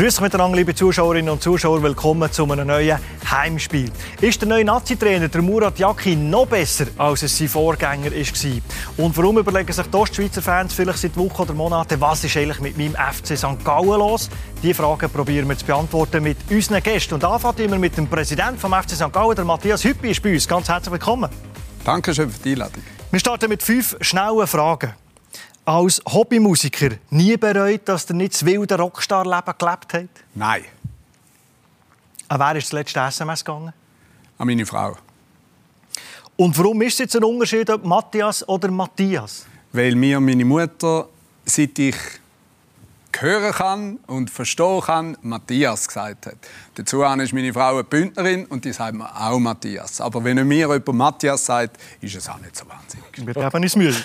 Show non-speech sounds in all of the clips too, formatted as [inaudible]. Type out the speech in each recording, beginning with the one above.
Grüß miteinander, liebe Zuschauerinnen und Zuschauer. Willkommen zu einem neuen Heimspiel. Ist der neue Nazi-Trainer, der Murat Yakin, noch besser, als es sein Vorgänger war? Und warum überlegen sich die Ostschweizer Fans vielleicht seit Wochen oder Monaten, was ist eigentlich mit meinem FC St. Gallen los? Diese Fragen probieren wir zu beantworten mit unseren Gästen. Und anfangen wir mit dem Präsidenten vom FC St. Gallen, der Matthias Hüppi, ist bei uns. Ganz herzlich willkommen. Danke schön für die Einladung. Wir starten mit fünf schnellen Fragen als Hobbymusiker nie bereut, dass ihr nicht das wilde Rockstar-Leben gelebt habt? Nein. An wer ist das letzte SMS gegangen? An meine Frau. Und warum ist es jetzt ein Unterschied, ob Matthias oder Matthias? Weil mir meine Mutter, seit ich hören kann und verstehen kann, Matthias gesagt hat. Dazu ist meine Frau eine Bündnerin und die sagt mir auch Matthias. Aber wenn mir jemand Matthias sagt, ist es auch nicht so wahnsinnig. Wir geben uns Mühe. [laughs]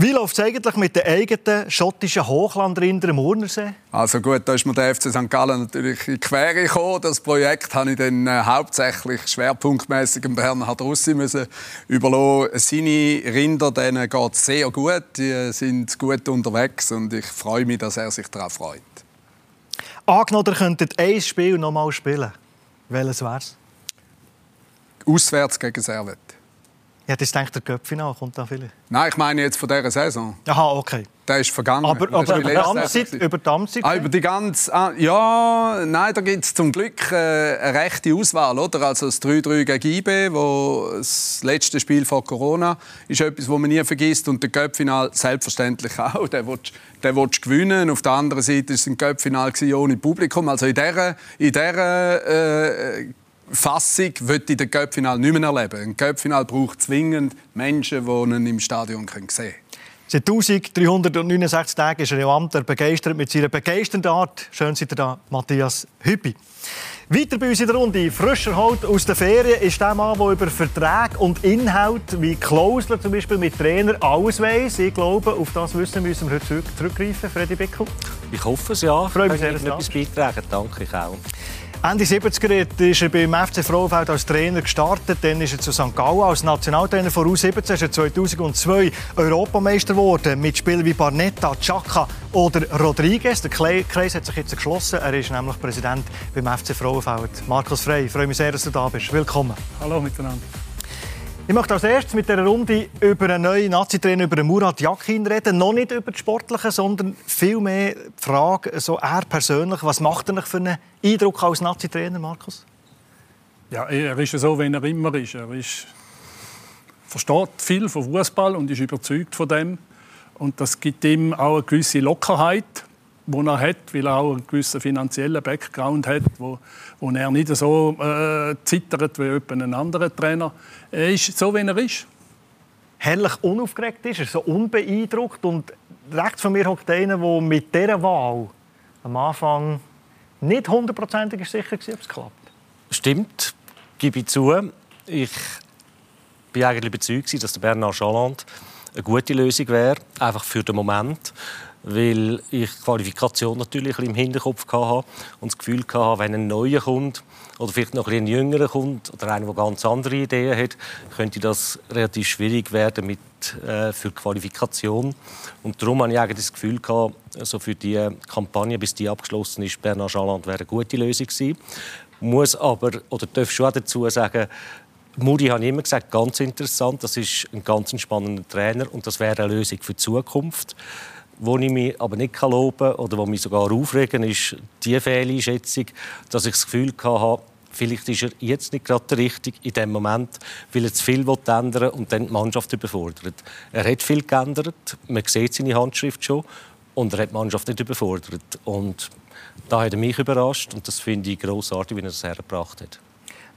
Wie läuft es eigentlich mit den eigenen schottischen Hochlandrindern am Urnersee? Also gut, da ist mir der FC St. Gallen natürlich in die Quere gekommen. Das Projekt habe ich dann äh, hauptsächlich schwerpunktmäßig dem Bernhard Russi müssen überlassen. Seine Rinder denen geht sehr gut, die sind gut unterwegs und ich freue mich, dass er sich darauf freut. Angenommen, ihr könntet ein Spiel noch mal spielen. Welches wäre es? Auswärts gegen Servet. Ja, das denkt der Köpfinal kommt da vielleicht. Nein, ich meine jetzt von dieser Saison. Aha, okay. Der ist vergangen. Aber, aber über, die Amtszeit, über die Amtszeit? Ah, über die ganze... Ah, ja, nein, da gibt es zum Glück äh, eine rechte Auswahl. Oder? Also das 3-3 gegen IB, wo das letzte Spiel vor Corona ist etwas, das man nie vergisst. Und der Köpfinal selbstverständlich auch. Der will, der will gewinnen. Auf der anderen Seite war es ein Köpfinal ohne Publikum. Also in dieser, in dieser äh, Fassung wird in den Köpfinal nicht mehr erleben. Ein Köpfinal braucht zwingend Menschen, die ihn im Stadion sehen können. Seit 1369 Tagen ist er im Amt, er begeistert mit seiner begeisternden Art. Schön seid ihr da, Matthias Hüppi. Weiter bei uns in der Runde, frischer Halt aus der Ferien, ist der Mann, der über Verträge und Inhalt wie Klauseln zum Beispiel mit Trainer alles weiss. Ich glaube, auf das Wissen müssen wir heute zurückgreifen, Freddy Bickel. Ich hoffe es, ja. Freue mich sehr, dass etwas beitragen. Danke, ich auch. Ende 70er ist er beim FC Frauenfeld als Trainer gestartet. Dann ist er zu St. Gallen als Nationaltrainer vor U17. Ist er 2002 Europameister geworden mit Spielen wie Barnetta, Chaka oder Rodriguez. Der Kreis hat sich jetzt geschlossen. Er ist nämlich Präsident beim FC Frauenfeld. Markus Frey, ich freue mich sehr, dass du da bist. Willkommen. Hallo miteinander. Ich möchte als erstes mit dieser Runde über einen neuen Nazi-Trainer, über Murat Yakin reden. Noch nicht über das Sportliche, sondern vielmehr die Frage, so er persönlich, was macht er für einen Eindruck als Nazi-Trainer, Markus? Ja, er ist so, wie er immer ist. Er ist, versteht viel von Fußball und ist überzeugt von dem. Und das gibt ihm auch eine gewisse Lockerheit die er hat, weil er auch einen gewissen finanziellen Background hat, wo, wo er nicht so äh, zittert wie ein anderer Trainer. Er ist so, wie er ist. Herrlich unaufgeregt ist er, so unbeeindruckt. Und rechts von mir hockt einer, der mit dieser Wahl am Anfang nicht hundertprozentig sicher war, ob es klappt. Stimmt, gebe ich zu. Ich war eigentlich überzeugt, dass der Bernard Chaland eine gute Lösung wäre, einfach für den Moment weil ich die Qualifikation natürlich im Hinterkopf hatte und das Gefühl hatte, wenn ein neuer kommt oder vielleicht noch ein jüngerer kommt oder einer, der ganz andere Ideen hat, könnte das relativ schwierig werden mit, äh, für die Qualifikation. Und darum hatte ich eigentlich das Gefühl, gehabt, also für die Kampagne, bis die abgeschlossen ist, Bernard Schalland wäre eine gute Lösung gewesen. Muss aber, oder darf schon dazu sagen, Muri ich immer gesagt, ganz interessant, das ist ein ganz spannender Trainer und das wäre eine Lösung für die Zukunft. Wo ich mich aber nicht loben kann oder wo mich sogar aufregen, ist die Fehleinschätzung, dass ich das Gefühl hatte, vielleicht ist er jetzt nicht gerade der Richtige in dem Moment, weil er zu viel ändern und dann die Mannschaft überfordert. Er hat viel geändert, man sieht seine Handschrift schon und er hat die Mannschaft nicht überfordert. Und da hat er mich überrascht und das finde ich großartig, wie er das hergebracht hat.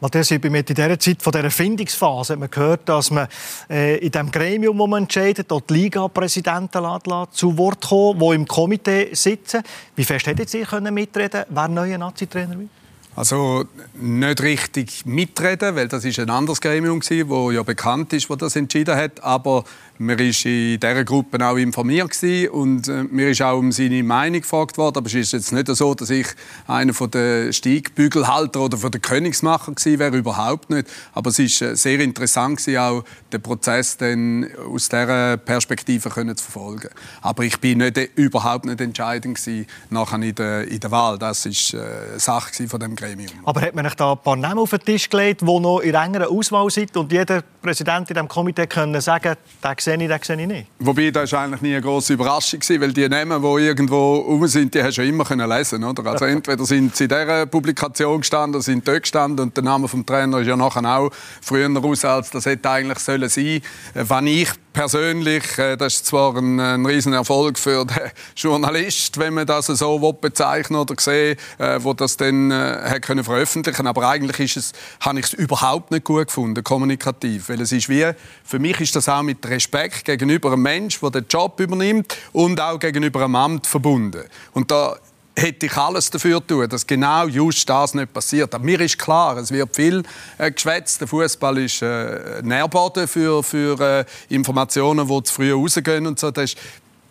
Matthias, in dieser Zeit von dieser Findungsphase hat man gehört, dass man äh, in dem Gremium, wo man entscheidet, dort die Liga-Präsidenten zu Wort kommen, die im Komitee sitzen. Wie fest hättet ihr können mitreden, wer neuer Nazi-Trainer wird? Also nicht richtig mitreden, weil das ist ein anderes Gremium war, wo ja bekannt ist, wo das entschieden hat. Aber man war in dieser Gruppe auch informiert und äh, mir ist auch um seine Meinung gefragt worden. Aber es ist jetzt nicht so, dass ich einer der Steigbügelhalter oder von der Königsmacher gewesen wäre, überhaupt nicht. Aber es ist äh, sehr interessant gewesen, auch den Prozess dann aus dieser Perspektive können zu verfolgen. Aber ich bin nicht, überhaupt nicht entscheidend gewesen nachher in der, in der Wahl. Das ist äh, Sache von dem Gremium. Aber hat man euch da ein paar Namen auf den Tisch gelegt, die noch in enger Auswahl sind und jeder Präsident in diesem Komitee können sagen, den sehe ich, den sehe ich nicht? Wobei, das war eigentlich nie eine grosse Überraschung, weil die Namen, die irgendwo rum sind, die hast du immer können lesen oder? Also [laughs] entweder sind sie in dieser Publikation gestanden, sind dort gestanden und der Name des Trainers ist ja nachher auch früher raus, als das hätte eigentlich sollen sein. Wenn ich persönlich, äh, das ist zwar ein, ein Riesenerfolg für [laughs] den Journalist, wenn man das so bezeichnen oder sehen, äh, wo das dann äh, können veröffentlichen, aber eigentlich ist es, habe ich es überhaupt nicht gut gefunden, kommunikativ, weil es ist wie, für mich ist das auch mit Respekt gegenüber einem Menschen, der den Job übernimmt und auch gegenüber einem Amt verbunden. Und da hätte ich alles dafür tun, dass genau just das nicht passiert. Aber mir ist klar, es wird viel äh, geschwätzt. Der Fußball ist äh, Nährboden für, für äh, Informationen, die zu früh rausgehen und so. Das ist,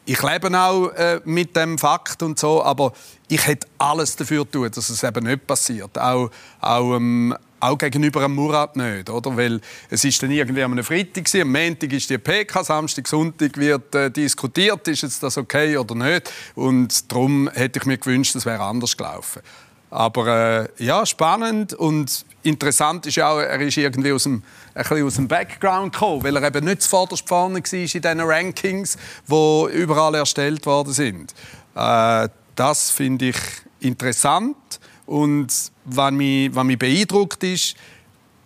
ich lebe auch äh, mit dem Fakt und so, aber ich hätte alles dafür tun, dass es eben nicht passiert. Auch, auch ähm, auch gegenüber dem Murat nicht, oder? Weil es ist dann irgendwie am Freitag gewesen, am Montag ist die PK, Samstag, Sonntag wird äh, diskutiert, ist jetzt das okay oder nicht? Und darum hätte ich mir gewünscht, es wäre anders gelaufen. Aber äh, ja, spannend und interessant ist auch, er ist irgendwie aus dem, ein bisschen aus dem Background gekommen, weil er eben nicht zuvorderst vorne war in diesen Rankings, die überall erstellt worden sind. Äh, das finde ich interessant und was mich, was mich beeindruckt ist,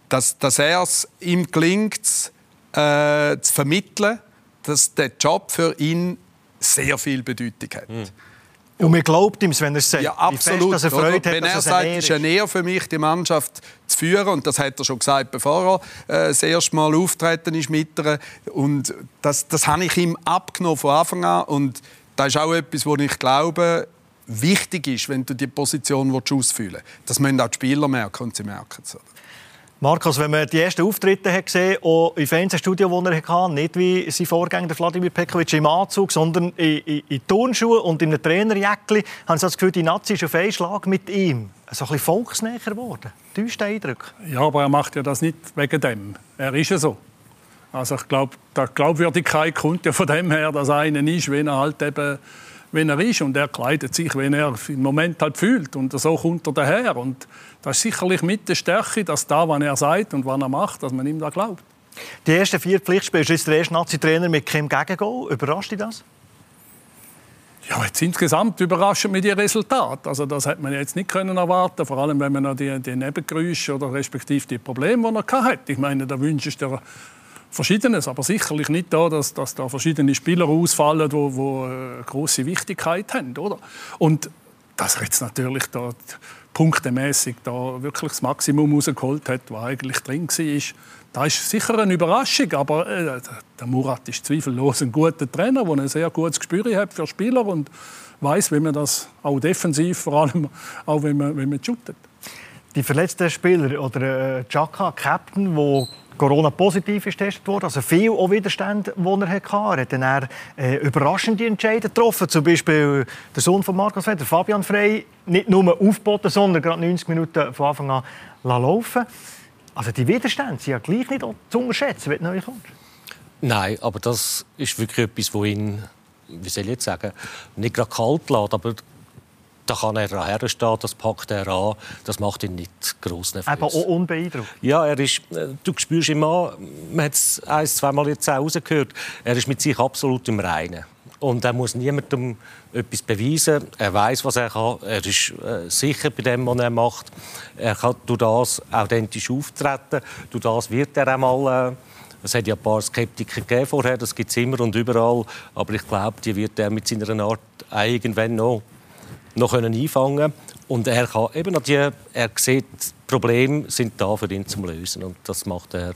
dass, dass er es ihm gelingt, äh, zu vermitteln, dass der Job für ihn sehr viel Bedeutung hat. Mhm. Und man glaubt ihm, wenn er es sagt. Ja, absolut. Fest, dass er Freude hat, wenn er sagt, es ist ein Ehr für mich, die Mannschaft zu führen. Und das hat er schon gesagt, bevor er äh, das erste Mal auftreten ist mit ihr. Und das, das habe ich ihm abgenommen von Anfang an. Und das ist auch etwas, wo ich glaube, wichtig ist, wenn du die Position ausfüllen willst. Das müssen auch die Spieler merken und sie merken es. Markus, wenn man die ersten Auftritte hat gesehen auch im Fernsehstudio, das er hatte, nicht wie sein Vorgänger Vladimir Pekovic im Anzug, sondern in, in, in Turnschuhen und in einem Trainerjäckli, haben sie das Gefühl, die Nazi ist auf einen Schlag mit ihm. So ein bisschen volksnäher geworden. Täuscht Eindruck. Ja, aber er macht ja das nicht wegen dem. Er ist ja so. Also ich glaube, die Glaubwürdigkeit kommt ja von dem her, dass einer ist, wenn er halt eben wenn er ist und er kleidet sich, wenn er im Moment halt fühlt und so kommt er daher und das ist sicherlich mit der Stärke, dass da, was er sagt und was er macht, dass man ihm da glaubt. Die ersten vier Pflichtspiele ist der erste Nazi-Trainer mit Kim Gegengol. Überrascht dich das? Ja, jetzt insgesamt überraschend mit dem Resultat. Also das hätte man jetzt nicht können erwarten, vor allem wenn man noch die, die Nebengeräusche oder respektive die Probleme, die er hatte. Ich meine, da wünscht der Verschiedenes, aber sicherlich nicht da, dass, dass da verschiedene Spieler ausfallen, die, die äh, große Wichtigkeit haben, oder? Und dass er jetzt natürlich da punktemäßig da wirklich das Maximum rausgeholt hat, was eigentlich drin war, das ist sicher eine Überraschung. Aber äh, der Murat ist zweifellos ein guter Trainer, der ein sehr gutes Gespür hat für Spieler und weiß, wie man das auch defensiv, vor allem auch wenn man, wenn man shootet. Die verletzten Spieler oder äh, Chaka, Captain, der Corona-positiv ist getestet worden, also viel auch Widerstand, die er hatte. Er hat dann äh, überraschende Entscheidungen getroffen, zum Beispiel der Sohn von Markus Feder, Fabian Frey, nicht nur aufgeboten, sondern gerade 90 Minuten von Anfang an laufen Also die Widerstände sind ja gleich nicht zu unterschätzen, wenn du neu kommst. Nein, aber das ist wirklich etwas, wo ihn, wie soll ich jetzt sagen, nicht gerade kalt lässt, aber da kann er herstehen, das packt er an, das macht ihn nicht gross nervös. Aber auch unbeeindruckt? Ja, er ist, äh, du spürst ihn an, man hat es ein, zweimal jetzt auch rausgehört, er ist mit sich absolut im Reinen. Und er muss niemandem etwas beweisen. Er weiß, was er kann. Er ist äh, sicher bei dem, was er macht. Er kann durch das authentisch auftreten. Durch das wird er einmal. Äh, es hat ja ein paar Skeptiker gegeben vorher, das gibt es immer und überall. Aber ich glaube, die wird er mit seiner Art irgendwann noch noch einfangen. Können Und er kann eben die, er sieht Probleme sind da für ihn zum Lösen und das macht er,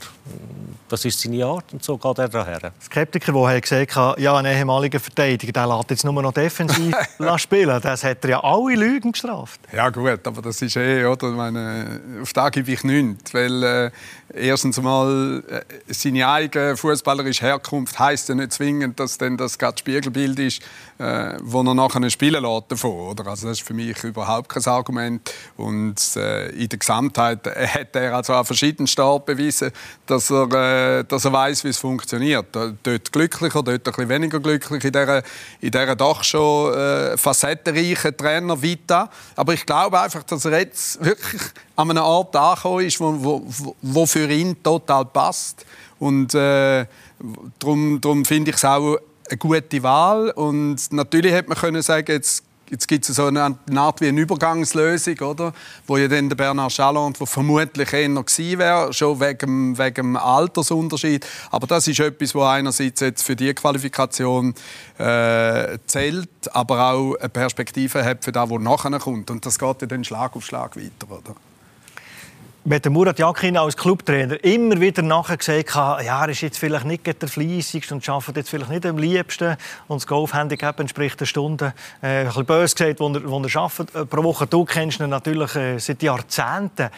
das ist seine Art und so geht er daher. Skeptiker, der gesagt hat, ja, ein ehemaliger Verteidiger, der lässt jetzt nur noch defensiv [laughs] spielen, das hat er ja alle Lügen gestraft. Ja gut, aber das ist eh, oder? Meine, auf da gebe ich nichts, weil äh, erstens mal äh, seine eigene fußballerische Herkunft heißt ja nicht zwingend, dass denn das gerade Spiegelbild ist, äh, wo er nachher spielen lässt davon, oder? Also das ist für mich überhaupt kein Argument und äh, in der Gesamtheit hat er also an verschiedenen Start bewiesen, dass er, äh, dass er weiß, wie es funktioniert. Dort glücklicher, dort ein bisschen weniger glücklich in dieser, in dieser doch schon äh, facettenreichen Trainer Vita. Aber ich glaube einfach, dass er jetzt [laughs] wirklich an einem Ort angekommen ist, wo, wo, wo für ihn total passt. Und äh, darum, darum finde ich es auch eine gute Wahl. Und natürlich hätte man können sagen, jetzt jetzt gibt es so eine, Art wie eine Übergangslösung, oder? wo ja dann der Bernard Chaland, der vermutlich eher gewesen wäre, schon wegen, wegen dem Altersunterschied. Aber das ist etwas, was einerseits jetzt für die Qualifikation äh, zählt, aber auch eine Perspektive hat für das, was nachher kommt. Und das geht ja dann Schlag auf Schlag weiter. Oder? Wenn der Murat Yakin als Clubtrainer immer wieder nachher gesagt hat, ja, er ist jetzt vielleicht nicht der fleissigste und arbeitet jetzt vielleicht nicht am liebsten und das Golfhandicap entspricht der Stunde, äh, ein bisschen böse gesagt, wo er, wo er arbeitet äh, pro Woche. Du kennst ihn natürlich äh, seit Jahrzehnten.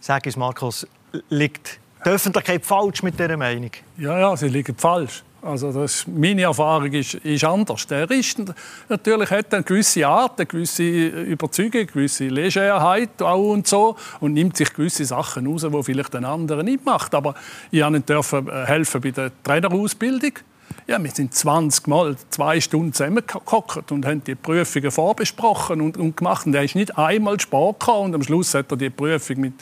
Sag uns, Markus, liegt die Öffentlichkeit falsch mit dieser Meinung? Ja, ja, sie liegt falsch. Also das, meine Erfahrung ist, ist anders. Der ist natürlich hat eine gewisse Art, eine gewisse Überzeugung, eine gewisse Legerheit auch und so und nimmt sich gewisse Sachen raus, die vielleicht ein anderer nicht macht. Aber ich durfte äh, helfen bei der Trainerausbildung. Ja, wir sind 20 Mal zwei Stunden zusammengehockt und haben die Prüfungen vorbesprochen und, und gemacht. Und er ist nicht einmal Sport und am Schluss hat er die Prüfung mit,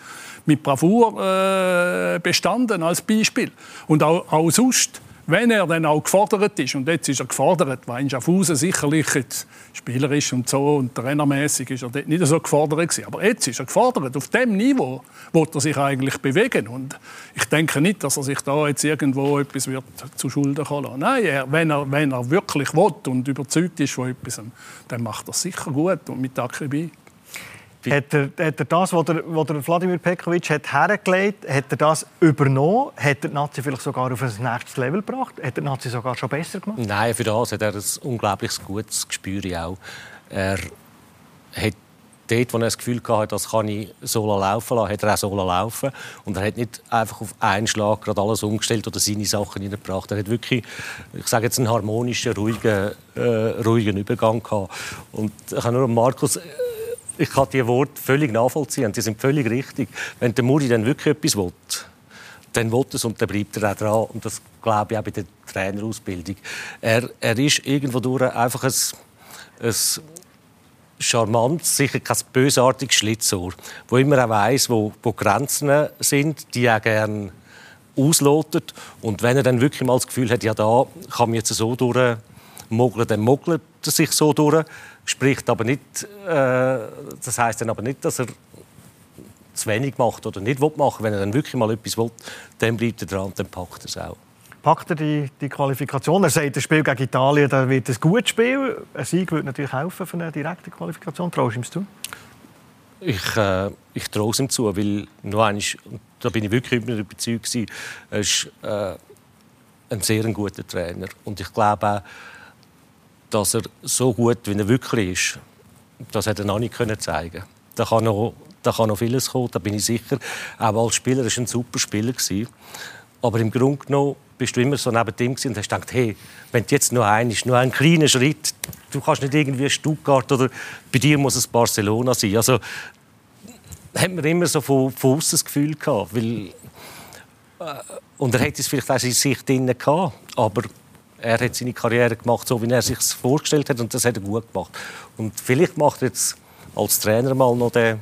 mit Bravour äh, bestanden als Beispiel. Und auch, auch sonst wenn er dann auch gefordert ist, und jetzt ist er gefordert, weil Schaffhausen sicherlich jetzt spielerisch und so und trainermäßig ist er dort nicht so gefordert gewesen. Aber jetzt ist er gefordert. Auf dem Niveau wird er sich eigentlich bewegen. Und ich denke nicht, dass er sich da jetzt irgendwo etwas wird zu Schulden kommen lassen. Nein, er, wenn, er, wenn er wirklich will und überzeugt ist von etwas, dann macht er es sicher gut und mit Akribie. Hat er, hat er das, was der, was der Wladimir Pekovic hat hergelegt hat, er das übernommen? Hat er die Nazi vielleicht sogar auf ein nächstes Level gebracht? Hat er die Nazi sogar schon besser gemacht? Nein, für das hat er ein unglaublich gutes Gespür auch. Er hat dort, wo er das Gefühl hatte, das kann ich so laufen lassen, hat er auch so laufen Und er hat nicht einfach auf einen Schlag gerade alles umgestellt oder seine Sachen hineingebracht. Er hat wirklich, ich sage jetzt, einen harmonischen, ruhigen, äh, ruhigen Übergang gehabt. Und ich habe nur Markus ich kann die Worte völlig nachvollziehen. Die sind völlig richtig. Wenn der Muri dann wirklich etwas will, dann will es und dann bleibt er auch dran. Und das glaube ich auch bei der Trainerausbildung. Er, er ist irgendwo durch einfach ein, ein charmantes, sicher kein bösartiges Schlitzohr, wo immer auch weiss, wo, wo Grenzen sind, die er gerne auslotet. Und wenn er dann wirklich mal das Gefühl hat, ja, da kann man jetzt so durchmogeln, dann mogelt sich so durch spricht aber nicht, äh, das heißt dann aber nicht, dass er zu wenig macht oder nicht will machen. Wenn er dann wirklich mal etwas will, dann bleibt er dran und dann packt er es auch. Packt er die, die Qualifikation? Er sagt, das Spiel gegen Italien da wird ein gutes Spiel. Ein Sieg würde natürlich helfen für eine direkte Qualifikation. Traust du ihm zu? Ich, äh, ich traue es ihm zu, weil nur einmal, da bin ich wirklich überzeugt, er ist äh, ein sehr guter Trainer. Und ich glaube auch, dass er so gut, wie er wirklich ist, das hätte er noch nicht können zeigen. Da kann noch, da kann noch vieles kommen, da bin ich sicher. Auch als Spieler war er ein super Spieler gewesen. Aber im Grunde genommen bist du immer so neben ihm und hast gedacht, hey, wenn jetzt nur ein ist, nur ein kleiner Schritt, du kannst nicht irgendwie Stuttgart oder bei dir muss es Barcelona sein. Also hat man immer so von, von außen das Gefühl gehabt, weil äh, und er hätte es vielleicht auch in sich drin gehabt, aber er hat seine Karriere gemacht, so wie er sich vorgestellt hat, und das hat er gut gemacht. Und vielleicht macht er jetzt als Trainer mal noch den,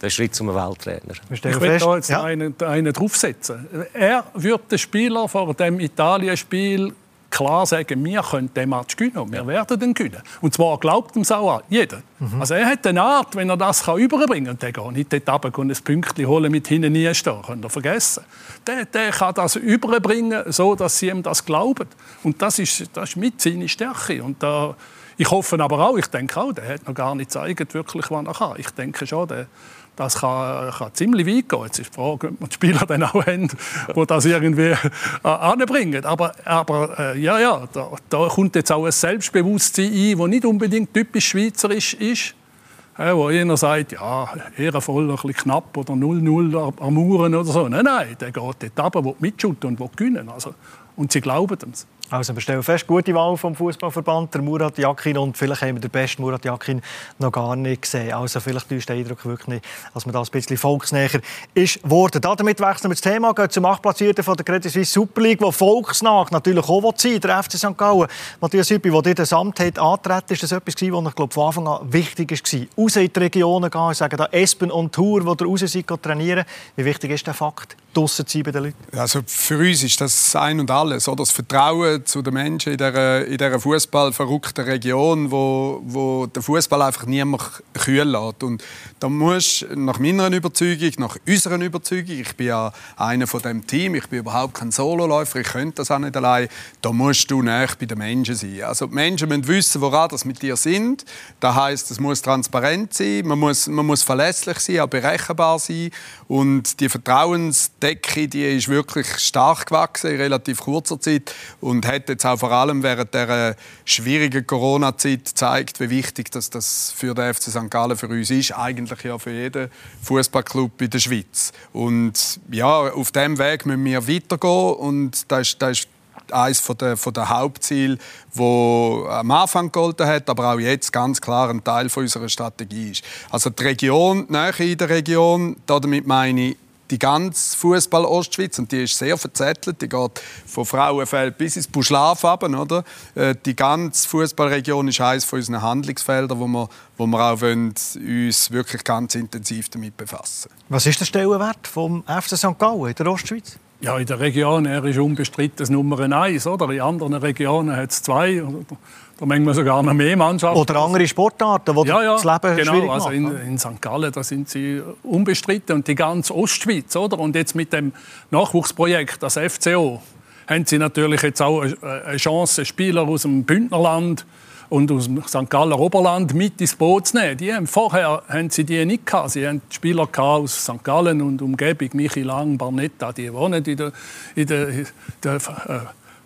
den Schritt zum Welttrainer. Ich will da jetzt ja. einen, einen draufsetzen. Er wird den Spieler vor dem Italien-Spiel klar sagen, wir können den Match gewinnen und wir werden den gewinnen. Und zwar glaubt ihm auch jeder. Mhm. Also er hat eine Art, wenn er das kann überbringen kann, der geht nicht dort runter und ein Pünktchen holen mit hinten nie stehen, könnt ihr vergessen. Der, der kann das überbringen, so dass sie ihm das glauben. Und das ist, das ist mit seine Stärke. Und da, ich hoffe aber auch, ich denke auch, der hat noch gar nicht gezeigt, wirklich, was er kann. Ich denke schon, der, das kann, kann, ziemlich weit gehen. Jetzt ist die Frage, ob man die Spieler dann auch [laughs] haben, die das irgendwie äh, anbringen. Aber, aber äh, ja, ja, da, da, kommt jetzt auch ein Selbstbewusstsein ein, das nicht unbedingt typisch schweizerisch ist. Äh, wo einer sagt, ja, ehrenvoll, ein bisschen knapp oder 0-0 am Uhren oder so. Nein, nein, der geht dort runter, will mitschütten und will gewinnen. Also, und sie glauben es. Also wir stellen fest, gute Wahl vom Fußballverband, der Murat Yakin und vielleicht haben wir den besten Murat Yakin noch gar nicht gesehen. Also vielleicht täuscht der Eindruck wirklich nicht, dass man da ein bisschen volksnäher ist worden. Damit wechseln wir das Thema, gehen zum Achtplatzierten von der Credit Suisse Super League, wo volksnah natürlich auch sein der FC St. Gallen. Matthias Hüppi, wo dir das Amt hat antreten, ist das etwas gewesen, was ich glaube, von Anfang an wichtig war. Raus in die Regionen gehen, ich sage da Espen und Tour, wo ihr raus seid, trainieren. Wie wichtig ist der Fakt, draussen zu sein bei den Leuten? Also für uns ist das ein und alles, oder? das Vertrauen zu den Menschen in dieser, in dieser fußballverrückten Region, wo, wo der Fußball einfach niemand kühl lässt. Und da muss nach meiner Überzeugung, nach unserer Überzeugung, ich bin ja einer von dem Team, ich bin überhaupt kein Sololäufer, ich könnte das auch nicht allein, da musst du näher bei den Menschen sein. Also die Menschen müssen wissen, woran das mit dir sind. Das heißt, es muss transparent sein, man muss, man muss verlässlich sein, auch berechenbar sein. Und die Vertrauensdecke, die ist wirklich stark gewachsen in relativ kurzer Zeit und hat jetzt auch vor allem während der schwierigen Corona-Zeit gezeigt, wie wichtig das, das für den FC St. Gallen für uns ist, eigentlich ja für jeden Fußballclub in der Schweiz. Und ja, auf dem Weg müssen wir weitergehen und das ist, das ist eines der, der Hauptziele, wo am Anfang gegolten hat, aber auch jetzt ganz klar ein Teil unserer Strategie ist. Also die Region, die Nähe in der Region, damit meine ich die ganze Fußball-Ostschweiz und die ist sehr verzettelt. Die geht von Frauenfeld bis ins Buschlaf oder? Äh, die ganze Fußballregion ist eines von unseren Handlungsfeldern, wo wir, wo wir auch wollen, uns wirklich ganz intensiv damit befassen. Was ist der Stellenwert vom FC St. Gallen in der Ostschweiz? Ja, in der Region er ist unbestritten das Nummer eins. Oder? In anderen Regionen hat es zwei. Da manchmal sogar noch mehr Mannschaften. Oder andere Sportarten, die ja, ja, das Leben genau, schwierig also in, in, St. Gallen da sind sie unbestritten. Und die ganze Ostschweiz. Oder? Und jetzt mit dem Nachwuchsprojekt, das FCO, haben sie natürlich jetzt auch eine Chance, Spieler aus dem Bündnerland und aus dem St. Galler Oberland mit ins Boot zu nehmen. Die haben, vorher haben sie die nicht gehabt. Sie haben Spieler aus St. Gallen und Umgebung, Michi Lang, Barnetta, die wohnen in der, in der, in der äh,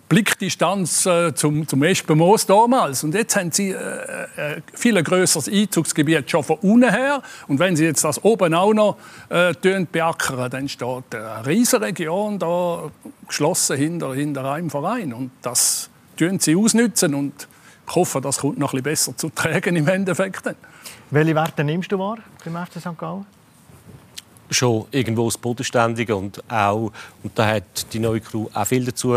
Blickdistanz äh, zum, zum Espenmoos damals. Und jetzt haben sie äh, äh, viel größeres Einzugsgebiet schon von unten her. Und wenn sie jetzt das oben auch noch äh, beackern, dann steht eine riesige Region da geschlossen hinter, hinter einem Verein. Und das tun sie ausnutzen und ich hoffe, das kommt noch ein bisschen besser zu tragen im Endeffekt. Welche Werte nimmst du wahr beim FC St. Gallen? Schon irgendwo das Bodenständige und auch, und da hat die neue Crew auch viel dazu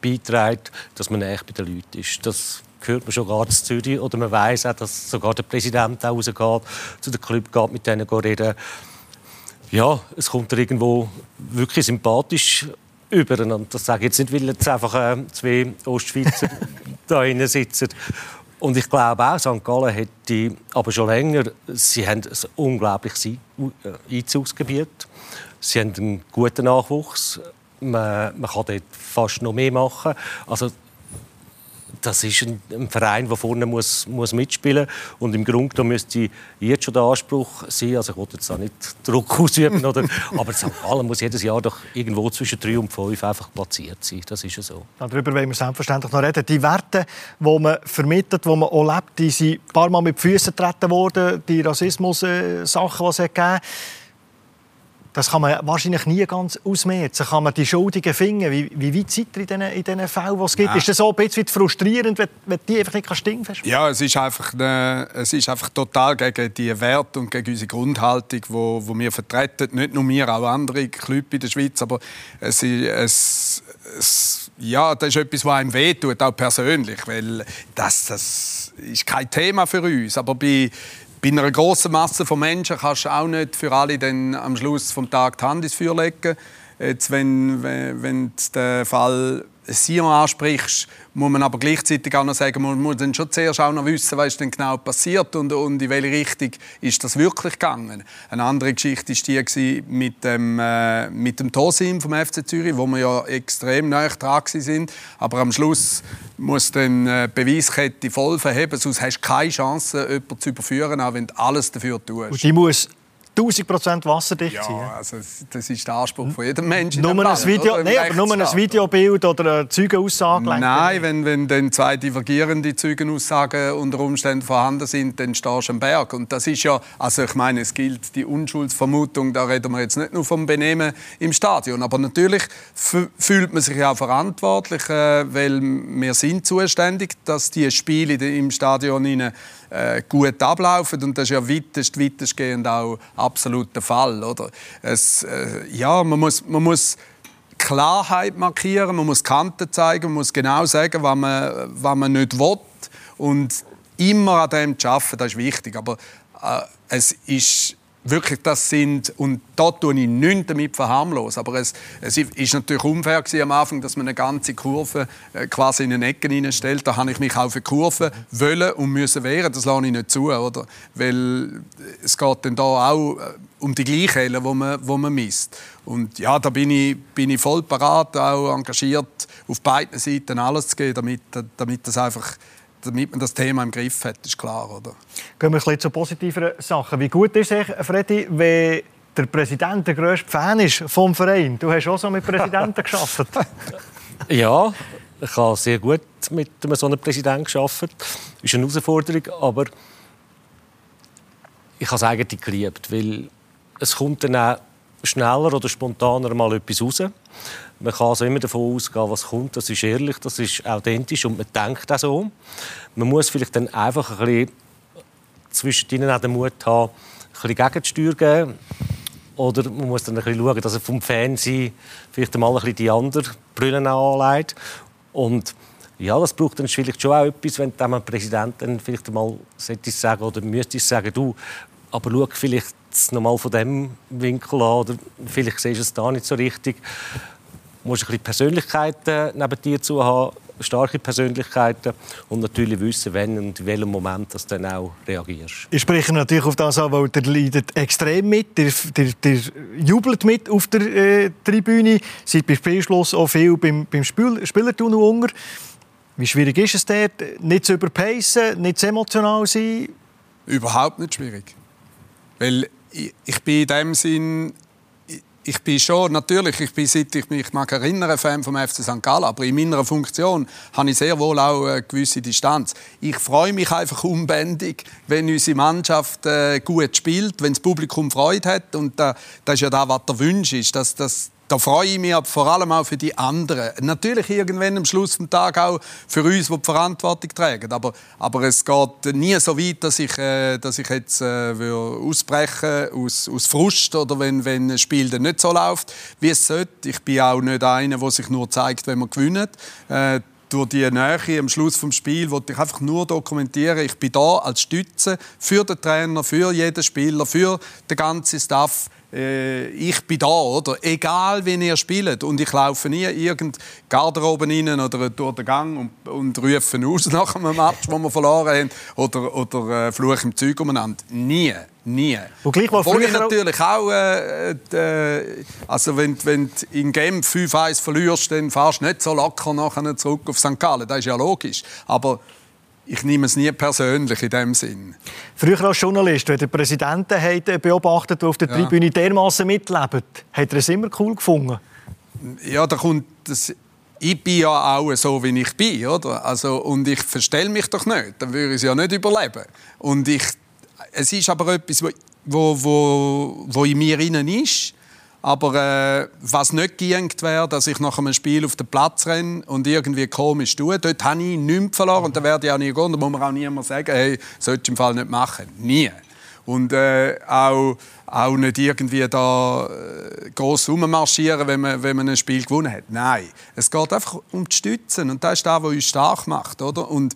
beitragen, dass man näher bei den Leuten ist. Das hört man schon gerade in Zürich oder man weiß auch, dass sogar der Präsident auch rausgeht, zu den Club geht, mit denen reden. Ja, es kommt irgendwo wirklich sympathisch über. Und das sage ich jetzt nicht, weil jetzt einfach äh, zwei Ostschweizer [laughs] da sitzen. Und ich glaube auch, St. Gallen hätte, aber schon länger, sie haben ein unglaubliches Einzugsgebiet. Sie haben einen guten Nachwuchs. Man, man kann dort fast noch mehr machen. Also das ist ein, ein, Verein, der vorne muss, muss mitspielen muss. Und im Grunde genommen müsste jetzt schon der Anspruch sein, also ich will jetzt auch nicht Druck [laughs] ausüben, oder, aber St. Gallen muss jedes Jahr doch irgendwo zwischen drei und fünf einfach platziert sein. Das ist ja so. Darüber wollen wir selbstverständlich noch reden. Die Werte, die man vermittelt, die man auch lebt, die sind ein paar Mal mit Füßen getreten worden. Die Rassismus-Sachen, die es gegeben hat. Das kann man wahrscheinlich nie ganz ausmerzen. Kann man die Schuldigen finden? Wie, wie weit seid ihr in diesen, in diesen Fällen, die es gibt? Ja. Ist das so ein bisschen frustrierend, wenn, wenn die einfach nicht stingfest Ja, es ist, einfach eine, es ist einfach total gegen die Werte und gegen unsere Grundhaltung, die wo, wo wir vertreten. Nicht nur wir, auch andere Clubs in der Schweiz. Aber es, es, es, ja, das ist etwas, was einem wehtut, auch persönlich. Weil das, das ist kein Thema für uns. Aber bei bei einer grossen Masse von Menschen kannst du auch nicht für alle dann am Schluss des Tages die Hand ins Feuer legen. Jetzt, wenn, wenn, wenn der Fall Sie ansprichst, muss man aber gleichzeitig auch noch sagen, man muss dann schon zuerst auch noch wissen, was denn genau passiert und, und in welche Richtung ist das wirklich gegangen. Eine andere Geschichte war die mit dem, äh, mit dem Tosim vom FC Zürich, wo wir ja extrem nahe dran sind. Aber am Schluss muss dann äh, Beweiskette voll verheben, sonst hast du keine Chance, jemanden zu überführen, auch wenn du alles dafür tust. Und die muss 1000 Prozent wasserdicht ja, sein. Also das ist der Anspruch von jedem Menschen. Nur, ein, Video, nee, aber nur ein Videobild oder eine Zeugenaussage? Nein, wenn, wenn dann zwei divergierende Zeugenaussagen unter Umständen vorhanden sind, dann stehst du am Berg. Und das ist ja, also ich meine, es gilt die Unschuldsvermutung, da reden wir jetzt nicht nur vom Benehmen im Stadion, aber natürlich fühlt man sich auch verantwortlich, äh, weil wir sind zuständig, dass die Spiele im Stadion äh, gut ablaufen und das ist ja weitest, weitestgehend auch absolut der Fall. Oder? Es, äh, ja, man muss, man muss Klarheit markieren, man muss Kanten zeigen, man muss genau sagen, was man, was man nicht will und immer an dem zu arbeiten, das ist wichtig. Aber äh, es ist wirklich das sind, und da tue ich nichts damit verharmlos, aber es, es ist natürlich unfair am Anfang, dass man eine ganze Kurve äh, quasi in eine Ecke hineinstellt. Da habe ich mich auf eine Kurve wollen und müssen wehren, das lasse ich nicht zu, oder? Weil es geht dann da auch äh, um die Gleichhellen, wo man, wo man misst. Und ja, da bin ich, bin ich voll parat, auch engagiert, auf beiden Seiten alles zu geben, damit, damit das einfach damit man das Thema im Griff hat, ist klar. Oder? Gehen wir ein zu positiveren Sachen. Wie gut ist es, Freddy, wenn der Präsident der grösste Fan ist vom Verein? Du hast auch so mit Präsidenten [laughs] geschafft. ja, ich habe sehr gut mit so einem Präsidenten geschafft. Das ist eine Herausforderung, aber ich habe es eigentlich geliebt, weil es kommt dann auch schneller oder spontaner mal etwas raus. Man kann also immer davon ausgehen, was kommt. Das ist ehrlich, das ist authentisch und man denkt auch so. Man muss vielleicht dann einfach ein bisschen zwischendrin auch den Mut haben, ein bisschen Gegensteuer geben. Oder man muss dann ein bisschen schauen, dass er vom Fernsehen vielleicht mal ein bisschen die anderen Brillen anlegt. Und ja, das braucht dann vielleicht schon auch etwas, wenn Präsident dann vielleicht mal sagen oder müsste sagen, du, aber schau vielleicht noch mal von dem Winkel an oder vielleicht siehst du es da nicht so richtig musst ein bisschen Persönlichkeiten neben dir zu haben, starke Persönlichkeiten und natürlich wissen, wenn und in welchem Moment du dann auch reagierst. Ich spreche natürlich auf das an, weil der leidet extrem mit, der, der, der jubelt mit auf der äh, Tribüne, seit beim Spielschluss auch viel beim, beim Spiel, Spielertunnel unter. Wie schwierig ist es dort, nicht zu überpacen, nicht zu emotional sein? Überhaupt nicht schwierig. Weil ich, ich bin in dem Sinn ich bin schon, natürlich, ich bin, seit ich mich mag erinnern, Fan vom FC St. Gallen, aber in meiner Funktion habe ich sehr wohl auch eine gewisse Distanz. Ich freue mich einfach unbändig, wenn unsere Mannschaft äh, gut spielt, wenn das Publikum Freude hat und äh, das ist ja das, was der Wunsch ist, dass, dass da freue ich mich aber vor allem auch für die anderen. Natürlich irgendwann am Schluss des Tages auch für uns, die die Verantwortung tragen. Aber, aber es geht nie so weit, dass ich, äh, dass ich jetzt äh, ausbrechen aus, aus Frust oder wenn, wenn ein Spiel dann nicht so läuft, wie es sollte. Ich bin auch nicht einer, der sich nur zeigt, wenn man gewinnt. Äh, durch die Nähe am Schluss des Spiels wollte ich einfach nur dokumentieren, ich bin da als Stütze für den Trainer, für jeden Spieler, für den ganzen Staff äh, ich bin da, oder? Egal, wie ihr spielt. Und ich laufe nie irgend Garderoben rein oder durch den Gang und, und rufe aus [laughs] nach einem Match, wo wir verloren haben, oder, oder äh, fluche im Zeug umeinander. Nie. Nie. Und gleich mal Obwohl ich natürlich auch, äh, äh, also wenn, wenn du in Genf 5-1 verlierst, dann fährst du nicht so locker nachher zurück auf St. Gallen. Das ist ja logisch. Aber ich nehme es nie persönlich in dem Sinn. Früher als Journalist, wenn der Präsident beobachtet, der auf der ja. Tribüne dermaßen mitlebt, hat er es immer cool gefunden? Ja, da kommt das ich bin ja auch so, wie ich bin, oder? Also, und ich verstelle mich doch nicht, dann würde ich es ja nicht überleben. Und ich, es ist aber etwas, wo, wo, wo in mir innen ist. Aber äh, was nicht gelingt wäre, dass ich nach einem Spiel auf den Platz renne und irgendwie komisch tue, dort habe ich nichts verloren und da werde ich auch nie gehen. Da muss man auch niemand sagen, hey, sollst du im Fall nicht machen. Nie. Und äh, auch, auch nicht irgendwie da äh, gross rummarschieren, wenn man, wenn man ein Spiel gewonnen hat. Nein, es geht einfach um die Stützen und das ist das, was uns stark macht. Oder? Und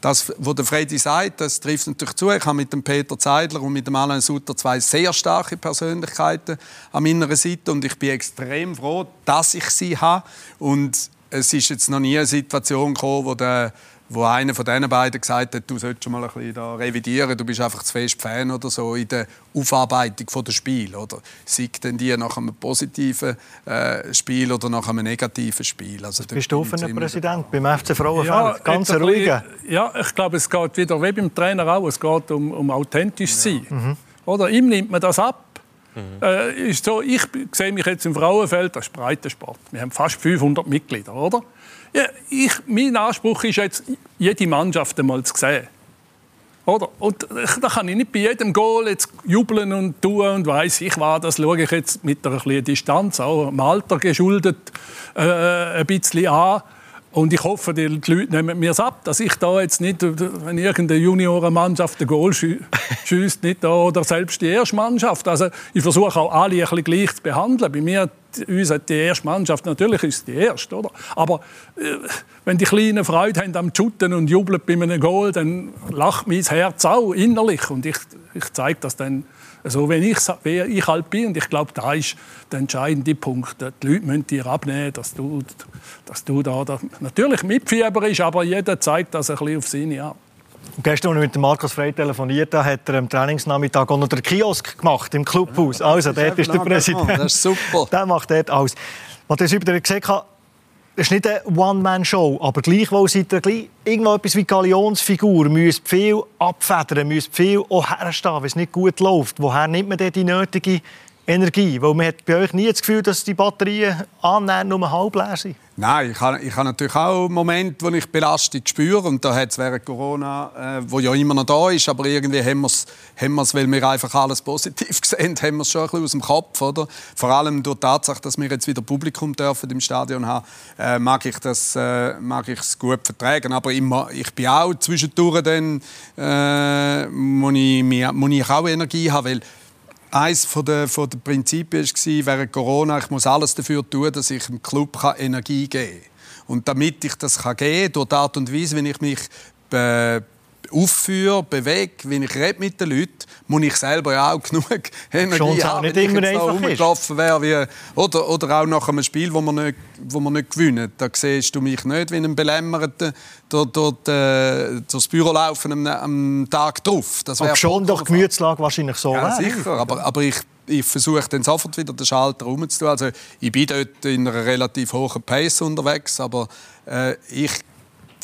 das, was der Freddy sagt, das trifft natürlich zu. Ich habe mit dem Peter Zeidler und mit dem Alain Sutter zwei sehr starke Persönlichkeiten an meiner Seite und ich bin extrem froh, dass ich sie habe. Und es ist jetzt noch nie eine Situation gekommen, wo der wo einer von diesen beiden gesagt hat, du solltest mal ein bisschen da revidieren, du bist einfach zu fest Fan oder so in der Aufarbeitung des Spiels. oder sei denn die nach einem positiven äh, Spiel oder nach einem negativen Spiel. Also, bist du einen Präsident beim FC Frauenfeld? Ja, Ganz ruhig. Ja, ich glaube, es geht wieder wie beim Trainer auch. Es geht um, um authentisch ja. sein. Mhm. Oder ihm nimmt man das ab Mhm. Äh, ist so, ich sehe mich jetzt im Frauenfeld, das ist Breitensport. Wir haben fast 500 Mitglieder, oder? Ja, ich, mein Anspruch ist jetzt, jede Mannschaft einmal zu sehen. Oder? Und da kann ich nicht bei jedem Goal jetzt jubeln und tun und weiß ich was. Das schaue ich jetzt mit einer Distanz, auch im Alter geschuldet, äh, ein bisschen an. Und ich hoffe, die Leute nehmen mir es ab, dass ich da jetzt nicht, wenn irgendeine Juniorenmannschaft ein Goal [laughs] schießt, nicht da, oder selbst die erste Mannschaft. Also ich versuche auch alle ein bisschen gleich zu behandeln. Bei mir, uns hat die erste Mannschaft, natürlich ist es die erste, oder? Aber äh, wenn die Kleinen Freude haben am Shooten und jubeln bei einem Goal, dann lacht mein Herz auch innerlich. Und ich, ich zeige das dann so, wenn ich, wie ich halt bin. Und ich glaube, da ist der entscheidende Punkt. Die Leute müssen dir abnehmen, dass du, dass du da, da natürlich Mitfieber ist, aber jeder zeigt das ein bisschen auf seine Art. Gestern, als ich mit Markus Frey telefoniert habe, hat er am Trainingsnachmittag auch noch den Kiosk gemacht im Clubhaus. Also, dort ist der Präsident. Das ist super. Der macht dort alles. Was ich über gesagt habe, ist nicht eine One-Man-Show, aber gleichwohl seid ihr gleich irgendwo etwas wie Galionsfigur. Müsst viel abfedern, müsst viel auch herstehen, wenn es nicht gut läuft. Woher nimmt man denn die nötige Energie? Weil man hat bei euch nie das Gefühl, dass die Batterien annähernd nur halb leer sind. Nein, ich habe, ich habe natürlich auch Momente, wo ich Belastung spüre. Und da hat es während Corona, äh, wo ja immer noch da ist, aber irgendwie haben wir es, haben wir es weil wir einfach alles positiv [laughs] gesehen haben, wir es schon ein bisschen aus dem Kopf. Oder? Vor allem durch die Tatsache, dass wir jetzt wieder Publikum dürfen im Stadion haben, äh, mag ich das äh, mag ich es gut vertragen. Aber immer, ich bin auch zwischendurch dann, äh, muss ich, muss ich auch Energie haben, weil eines der, von der Prinzipien war während Corona, ich muss alles dafür tun, dass ich dem Club Energie geben kann. Und damit ich das geben kann, durch die Art und Weise, wie ich mich aufführe, bewege, wenn ich rede mit den Leuten, muss ich selber ja auch [laughs] genug Energie haben, nicht wenn ich rumgelaufen wäre. Wie, oder, oder auch nach einem Spiel, wo wir nicht, wo wir nicht gewinnen. Da siehst du mich nicht wie ein Belämmerter durch, durch, durch, das Büro laufen am, am Tag drauf. Das aber schon doch die Gemütslage wahrscheinlich so Ja, sicher, aber, aber ich ich versuche dann sofort wieder den Schalter umzutun. Also ich bin dort in einer relativ hohen Pace unterwegs, aber äh, ich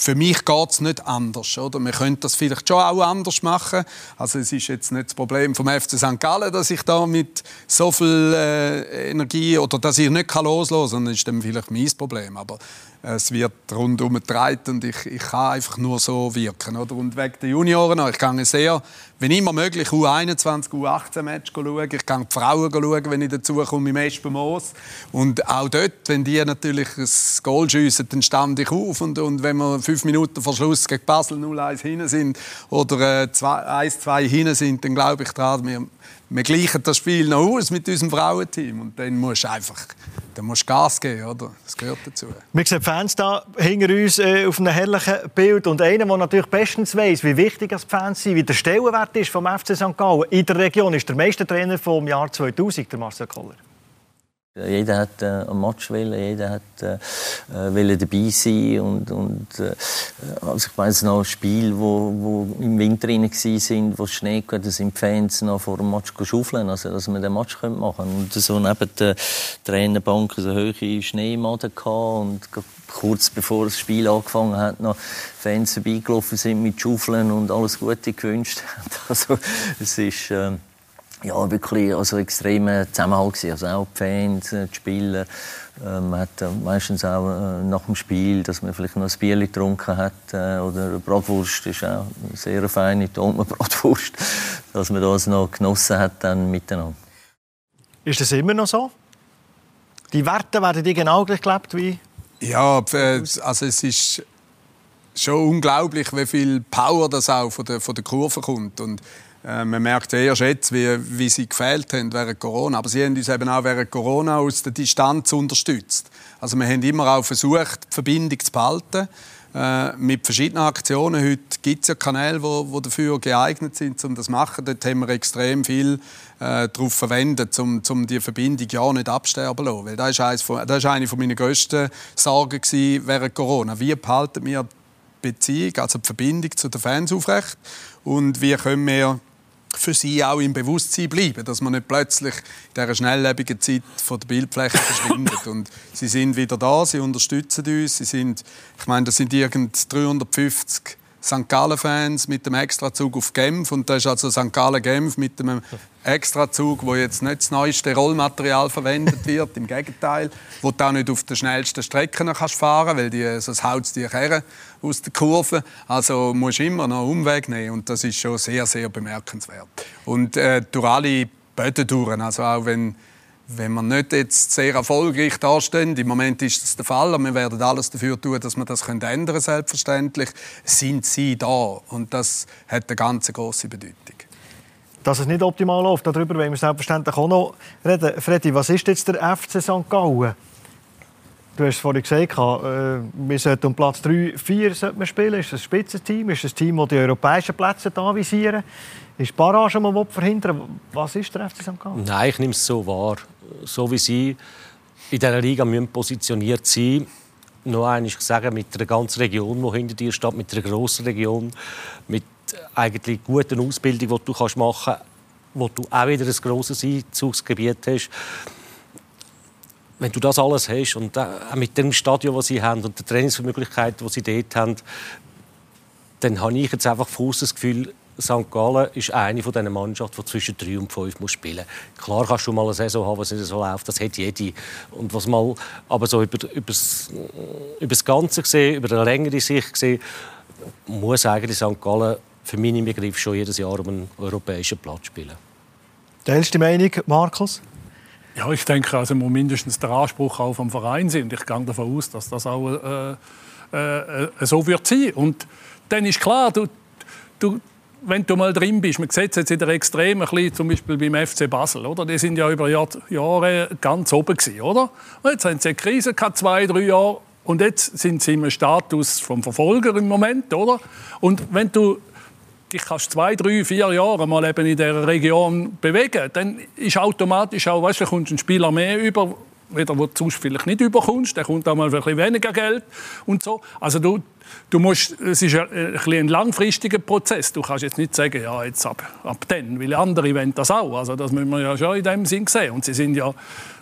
für mich geht es nicht anders. Oder? Wir können das vielleicht schon auch anders machen. Also es ist jetzt nicht das Problem vom FC St. Gallen, dass ich da mit so viel äh, Energie oder dass ich nicht loslassen kann. Das ist dann vielleicht mein Problem. Aber es wird rundum getragen und ich, ich kann einfach nur so wirken. Oder? Und wegen der Junioren, ich gehe sehr, wenn immer möglich, U21, U18-Match schauen. Ich gehe die Frauen schauen, wenn ich dazu komme, im Espen Moos. Und auch dort, wenn die natürlich ein Goal schiessen, dann stand ich auf. Und, und wenn wir fünf Minuten vor Schluss gegen Basel 0-1 hinten sind oder äh, 1-2 hinten sind, dann glaube ich daran, wir gleichen das Spiel noch aus mit unserem Frauenteam. Und dann musst du einfach dann musst du Gas geben, oder? Das gehört dazu. Wir sehen Fans da hinter uns äh, auf einem herrlichen Bild. Und einer, der natürlich bestens weiß, wie wichtig die Fans sind, wie der Stellenwert ist vom FC St. Gallen in der Region, ist der Meistertrainer vom Jahr 2000, der Marcel Koller. Jeder hat äh, einen Match wollen, jeder hat äh, äh wollen dabei sein und, und äh, also ich weiß noch Spiel, wo, wo im Winter rein sind, wo es Schnee da sind die Fans noch vor dem Match schaufeln, also dass wir den Match machen können. Und so neben der Trainerbank so hohe Schneemaden und kurz bevor das Spiel angefangen hat, noch Fans vorbeigelaufen sind mit Schaufeln und alles Gute gewünscht. [laughs] Also es ist äh, ja, wirklich also extremer Zusammenhalt gewesen. Also auch die Fans, äh, die Spieler. Äh, man hat meistens auch äh, nach dem Spiel, dass man vielleicht noch ein Bier getrunken hat oder eine Bratwurst, das ist auch eine sehr feine Bratwurst, [laughs] dass man das noch genossen hat dann miteinander. Ist das immer noch so? Die Werte werden die genau gleich gelebt wie? Ja, also es ist schon unglaublich, wie viel Power das auch von der, von der Kurve kommt und äh, man merkt erst jetzt, wie, wie sie gefehlt haben während Corona. Aber sie haben uns eben auch während Corona aus der Distanz unterstützt. Also wir haben immer auch versucht, die Verbindung zu behalten. Äh, mit verschiedenen Aktionen. Heute gibt es ja Kanäle, die dafür geeignet sind, um das zu machen. Dort haben wir extrem viel äh, darauf verwendet, um, um die Verbindung ja nicht absterben zu lassen. Weil das war eine meiner grössten Sorgen während Corona. Wie behalten wir die Beziehung, also die Verbindung zu den Fans aufrecht? Und wie können wir für sie auch im Bewusstsein bleiben, dass man nicht plötzlich in dieser schnelllebigen Zeit von der Bildfläche verschwindet. [laughs] Und sie sind wieder da, sie unterstützen uns. Sie sind, ich meine, das sind irgend 350 St. Gallen-Fans mit dem Extrazug auf Genf. Und da ist also St. Gallen-Genf mit dem Extrazug, wo jetzt nicht das neueste Rollmaterial verwendet [laughs] wird. Im Gegenteil, wo du auch nicht auf der schnellsten Strecke kannst fahren weil die, sonst haut die Kerne aus der Kurve. Also musst du immer noch Umweg nehmen. Und das ist schon sehr, sehr bemerkenswert. Und äh, durch alle Böden durch, also auch wenn wenn wir nicht jetzt sehr erfolgreich dastehen, im Moment ist das der Fall, aber wir werden alles dafür tun, dass wir das ändern können, selbstverständlich, sind sie da. Und das hat eine ganz große Bedeutung. Dass es nicht optimal läuft, darüber wollen wir selbstverständlich auch noch reden. Freddy, was ist jetzt der FC St. Gallen? Du hast es vorhin gesagt, äh, wir sollten um Platz 3, 4 spielen. Ist es ein Spitzenteam? Ist es ein Team, das die europäischen Plätze anvisieren? Ist Barrage, man verhindern Was ist der FC St. Gallen? Nein, ich nehme es so wahr. So wie sie in dieser Liga müssen positioniert sein noch einmal sagen, mit einer ganzen Region, die hinter dir steht, mit einer grossen Region, mit eigentlich guten Ausbildung, die du machen kannst, wo du auch wieder ein grosses Einzugsgebiet hast. Wenn du das alles hast und auch mit dem Stadion, das sie haben und den Trainingsmöglichkeiten, die sie dort haben, dann habe ich jetzt einfach das Gefühl, St. Gallen ist eine von diesen Mannschaften, die zwischen drei und fünf muss spielen muss. Klar kannst du mal eine Saison haben, was nicht so läuft, das hat jede. Und was mal, aber so über, über, das, über das Ganze gesehen, über eine längere Sicht gesehen, muss eigentlich St. Gallen für meinen Begriff schon jedes Jahr um einen europäischen Platz spielen. Teilst du die Meinung, Markus? Ja, ich denke, also muss mindestens der Anspruch auch vom Verein sein. Und ich gehe davon aus, dass das auch äh, äh, äh so wird sein. Und dann ist klar, du, du, wenn du mal drin bist, man sieht es jetzt in der Extrem, ein bisschen, zum Beispiel beim FC Basel, oder? Die sind ja über Jahr, Jahre ganz oben gewesen, oder? Und jetzt haben sie eine Krise gehabt, zwei, drei Jahre, und jetzt sind sie im Status vom Verfolger im Moment, oder? Und wenn du dich kannst zwei, drei, vier Jahre mal eben in dieser Region bewegen, dann ist automatisch auch, weißt du, kommst ein Spieler mehr über, wieder, wo du sonst vielleicht nicht überkommst, der kommt auch mal für ein weniger Geld und so. Also du, du musst, es ist ein, ein, langfristiger Prozess. Du kannst jetzt nicht sagen, ja, jetzt ab, ab dann, weil andere wollen das auch. Also das müssen wir ja schon in dem Sinn sehen. Und sie sind ja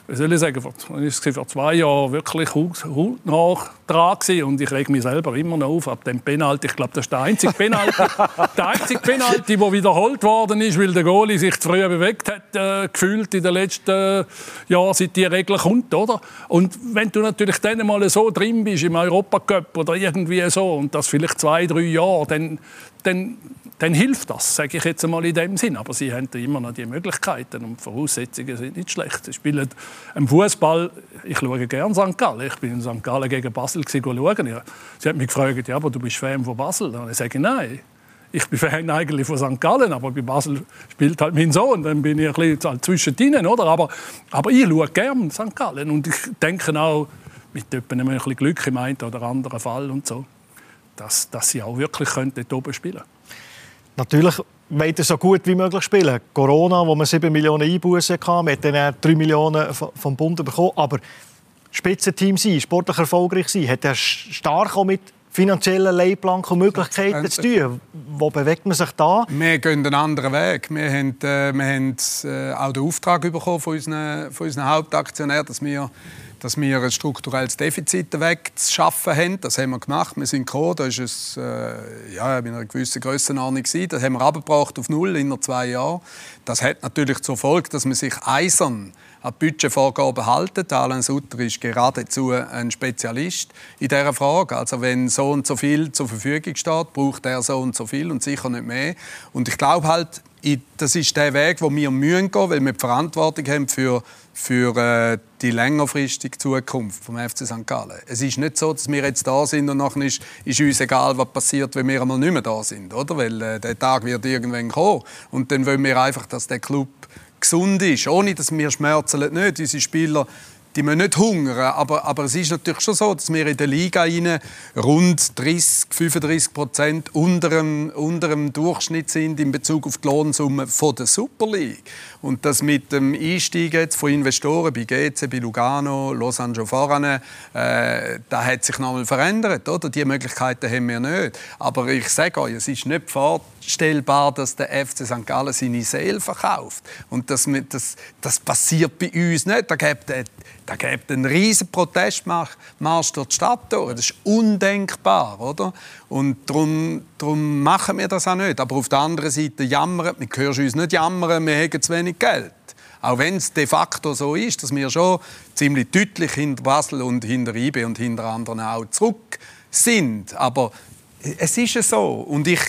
wie soll ich sagen, vor, vor zwei Jahren wirklich hautnah dran gewesen. und ich reg mich selber immer noch auf ab dem Penalty. Ich glaube, das ist der einzige Penalty, [laughs] der einzige Penalty, der wiederholt worden ist, weil der Goalie sich zu früh bewegt hat, äh, gefühlt in den letzten Jahren, seit die Regel kommt, oder? Und wenn du natürlich dann mal so drin bist im Europacup oder irgendwie so und das vielleicht zwei, drei Jahre, dann, dann dann hilft das, sage ich jetzt einmal in dem Sinn. Aber sie haben immer noch die Möglichkeiten und die Voraussetzungen sind nicht schlecht. Sie spielen im Fußball, ich schaue gerne St. Gallen. Ich bin in St. Gallen gegen Basel schauen. Sie hat mich gefragt, ja, aber du bist Fan von Basel. Sage ich, nein. Ich bin Fan eigentlich von St. Gallen, aber bei Basel spielt halt mein Sohn. Dann bin ich ein bisschen halt zwischendrin, oder? Aber, aber ich schaue gerne St. Gallen und ich denke auch, mit ein bisschen Glück im einen oder anderen Fall und so, dass, dass sie auch wirklich dort oben spielen könnten. Natürlich wollen so gut wie möglich spielen. Corona, wo man 7 Millionen Einbußen hatte, man hat dann 3 Millionen vom Bund bekommen. Aber Spitzenteam sein, sportlich erfolgreich sein, hat er stark auch mit finanziellen Leitplanken und Möglichkeiten zu tun. Wo bewegt man sich da? Wir gehen einen anderen Weg. Wir haben, äh, wir haben äh, auch den Auftrag bekommen von unseren, von unseren Hauptaktionären, dass wir dass wir ein strukturelles Defizit wegzuschaffen haben. Das haben wir gemacht. Wir sind gekommen, da war es äh, ja, in einer gewissen Grössenordnung. Das haben wir abgebracht auf null in zwei Jahren. Das hat natürlich zur Folge, dass man sich eisern an die Budgetvorgaben halten. Alain Sutter ist geradezu ein Spezialist in dieser Frage. Also wenn so und so viel zur Verfügung steht, braucht er so und so viel und sicher nicht mehr. Und ich glaube halt, das ist der Weg, wo wir mühen gehen, weil wir die Verantwortung haben für, für äh, die längerfristige Zukunft vom FC St. Gallen. Es ist nicht so, dass wir jetzt da sind und nachher ist, ist uns egal, was passiert, wenn wir einmal nicht mehr da sind, oder? Weil äh, der Tag wird irgendwann kommen und dann wollen wir einfach, dass der Club gesund ist, ohne dass wir schmerzen nicht. Unsere Spieler die müssen nicht hungern, aber, aber es ist natürlich schon so, dass wir in der Liga rund 30, 35 Prozent unter dem, unter dem Durchschnitt sind in Bezug auf die Lohnsumme von der Super League. Und das mit dem Einstieg jetzt von Investoren bei GC, bei Lugano, Los Angeles voran, äh, da hat sich nochmal verändert. Oder? Die Möglichkeiten haben wir nicht. Aber ich sage euch, es ist nicht vorstellbar, dass der FC St. Gallen seine Seele verkauft. Und das, das, das passiert bei uns nicht. Da gibt gibt einen riesen Protestmarsch durch die Stadt durch. Das ist undenkbar, oder? Und darum, darum machen wir das auch nicht. Aber auf der anderen Seite jammern, wir hören uns nicht jammern, wir haben zu wenig Geld. Auch wenn es de facto so ist, dass wir schon ziemlich deutlich hinter Basel und hinter IBE und hinter anderen auch zurück sind. Aber es ist so. Und ich,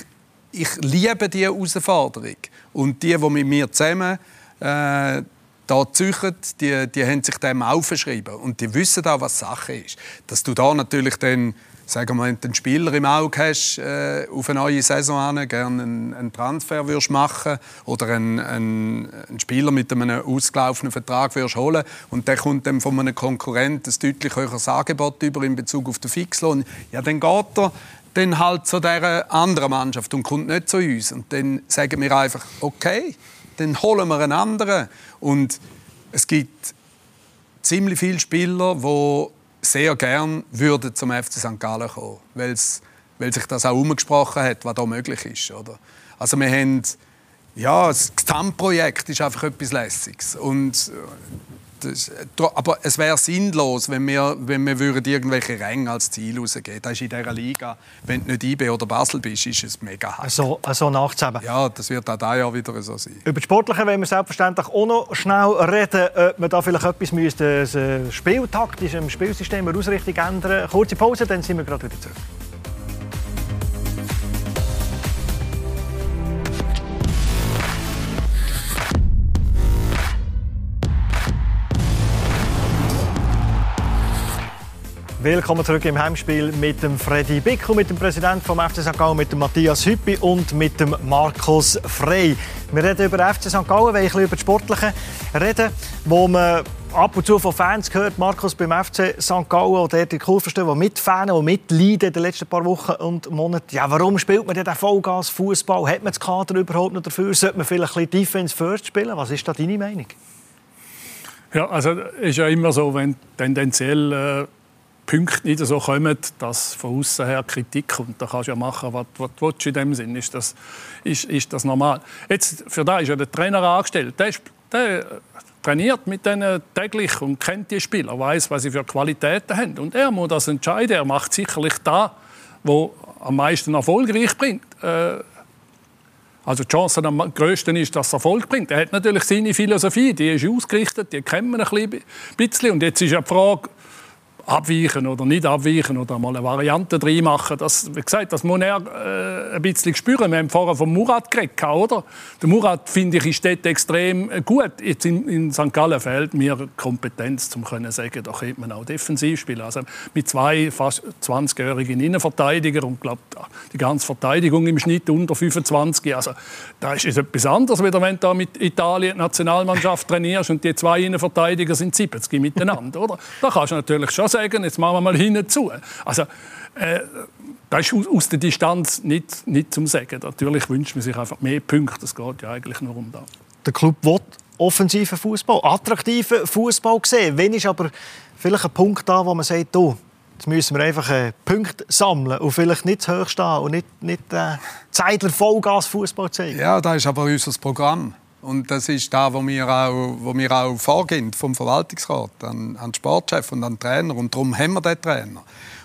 ich liebe diese Herausforderung. Und die, die mit mir zusammen äh, da züchen, die, die haben sich dem aufgeschrieben. Und die wissen auch, was Sache ist. Dass du da natürlich dann sagen wir, wenn du einen Spieler im Auge hast, äh, auf eine neue Saison an, gerne einen, einen Transfer würdest machen oder einen, einen, einen, Spieler mit einem ausgelaufenen Vertrag würdest holen und der kommt dann von einem Konkurrenten ein deutlich höheres Angebot über in Bezug auf den Fixlohn, ja, dann geht er dann halt zu dieser anderen Mannschaft und kommt nicht zu uns. Und dann sagen wir einfach, okay, dann holen wir einen anderen. Und es gibt ziemlich viele Spieler, die sehr gern würden zum FC St. Gallen kommen, weil sich das auch umgesprochen hat, was da möglich ist. Oder? Also wir haben, ja, das Gesamtprojekt ist einfach etwas Lässiges und das, aber es wäre sinnlos, wenn wir, wenn wir würden irgendwelche Ränge als Ziel rausgeben. Das ist in dieser Liga, wenn du nicht IB oder Basel bist, ist es mega hart. So, so nachzuheben. Ja, das wird auch dieses Jahr wieder so sein. Über die Sportliche wollen wir selbstverständlich auch noch schnell reden, ob man da vielleicht etwas müsste, das Spieltaktisch im Spielsystem eine Ausrichtung ändern. Kurze Pause, dann sind wir gerade wieder zurück. Willkommen zurück im Heimspiel mit dem Freddy Bickel, mit dem Präsidenten vom FC St. Gallen, mit dem Matthias Hüppi und mit dem Markus Frey. Wir reden über FC St. Gallen, weil ich über die Sportlichen reden, wo man ab und zu von Fans gehört, Markus beim FC St. Gallen, die die Kurve stehen, die mitfahren und mitleiden in den letzten paar Wochen und Monaten. Ja, warum spielt man denn den Vollgas-Fußball? Hat man das Kader überhaupt noch dafür? Sollte man vielleicht ein bisschen Defense First spielen? Was ist da deine Meinung? Ja, also ist ja immer so, wenn tendenziell äh Punkte nicht so kommen, dass von außen her Kritik kommt. Da kannst du ja machen, was, was du willst in dem Sinn. Ist das, ist, ist das normal? Jetzt, für da ist ja der Trainer angestellt. Der, ist, der trainiert mit denen täglich und kennt die Spieler, weiß, was sie für Qualitäten haben. Und er muss das entscheiden. Er macht sicherlich da, wo am meisten erfolgreich bringt. Äh, also die Chance am größten ist, dass es Erfolg bringt. Er hat natürlich seine Philosophie, die ist ausgerichtet, die kennen wir ein bisschen. Und jetzt ist ja die Frage, abweichen oder nicht abweichen oder mal eine Variante drin machen. Das, wie gesagt, das muss er äh, ein bisschen spüren. Wir haben vorher von Murat geredet, oder? Der Murat, finde ich, ist dort extrem gut. Jetzt in, in St. Gallen fehlt mir Kompetenz, um zu sagen, da könnte man auch defensiv spielen. Also mit zwei fast 20-jährigen Innenverteidigern und glaube die ganze Verteidigung im Schnitt unter 25. Also da ist es etwas anderes, als wenn du mit Italien die Nationalmannschaft trainierst und die zwei Innenverteidiger sind 70 miteinander, oder? Da kannst du natürlich schon sagen, jetzt machen wir mal hinzu. Also, äh, das ist aus der Distanz nicht, nicht zum Sagen. Natürlich wünscht man sich einfach mehr Punkte. Es geht ja eigentlich nur um das. Der Club will offensiven Fußball, attraktiven Fußball sehen. Wenn ist aber vielleicht ein Punkt da, wo man sagt, oh, jetzt müssen wir einfach äh, Punkte sammeln und vielleicht nicht zu hoch stehen und nicht, nicht äh, Zeitler Vollgas Fußball zeigen. Ja, das ist aber unser Programm. Und das ist da, wo wir auch, wo wir auch vorgehen vom Verwaltungsrat an, an den Sportchef und an den Trainer. Und darum haben wir den Trainer.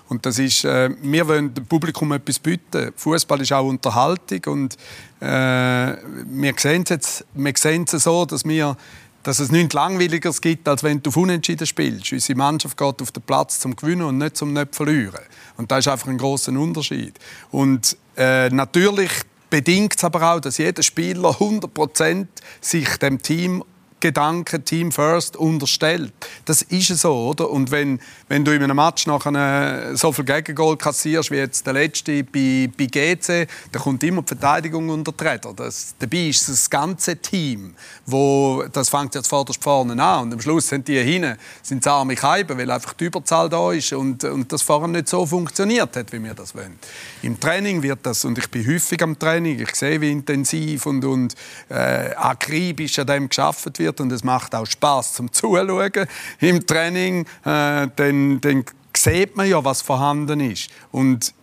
Und das ist, äh, wir wollen dem Publikum etwas bieten. Fußball ist auch Unterhaltung und äh, wir sehen es jetzt, wir sehen es so, dass wir dass es nichts Langweiligeres gibt, als wenn du auf Unentschieden spielst. Unsere Mannschaft geht auf den Platz zum Gewinnen und nicht zum nicht verlieren. Und das ist einfach ein großer Unterschied. Und äh, natürlich bedingt es aber auch, dass jeder Spieler 100% sich dem Team Gedanken Team First unterstellt. Das ist so, oder? Und wenn, wenn du in einem Match nachher so viel Gegengol kassierst, wie jetzt der letzte bei, bei GC, dann kommt immer die Verteidigung unter die Räder. Das, dabei ist das ganze Team, wo, das fängt jetzt vorderst vorne an und am Schluss sind die hinten, sind arme Keiben, weil einfach die Überzahl da ist und, und das vorher nicht so funktioniert hat, wie wir das wollen. Im Training wird das, und ich bin häufig am Training, ich sehe, wie intensiv und, und äh, akribisch an dem geschafft wird, wird und es macht auch Spaß zum Zuschauen im Training, äh, dann, dann sieht man ja, was vorhanden ist. Und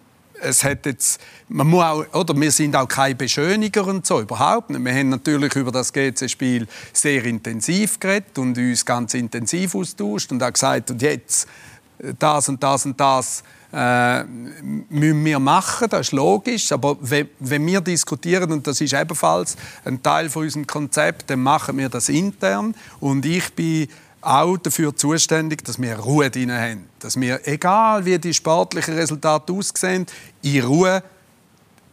es hat jetzt, man muss auch, oder wir sind auch keine Beschöniger und so, überhaupt nicht. Wir haben natürlich über das GC-Spiel sehr intensiv geredet und uns ganz intensiv austauscht und auch gesagt, und jetzt das und das und das äh, müssen wir machen, das ist logisch. Aber wenn, wir diskutieren, und das ist ebenfalls ein Teil von unserem Konzept, dann machen wir das intern. Und ich bin auch dafür zuständig, dass wir Ruhe drin haben. Dass wir, egal wie die sportlichen Resultate aussehen, in Ruhe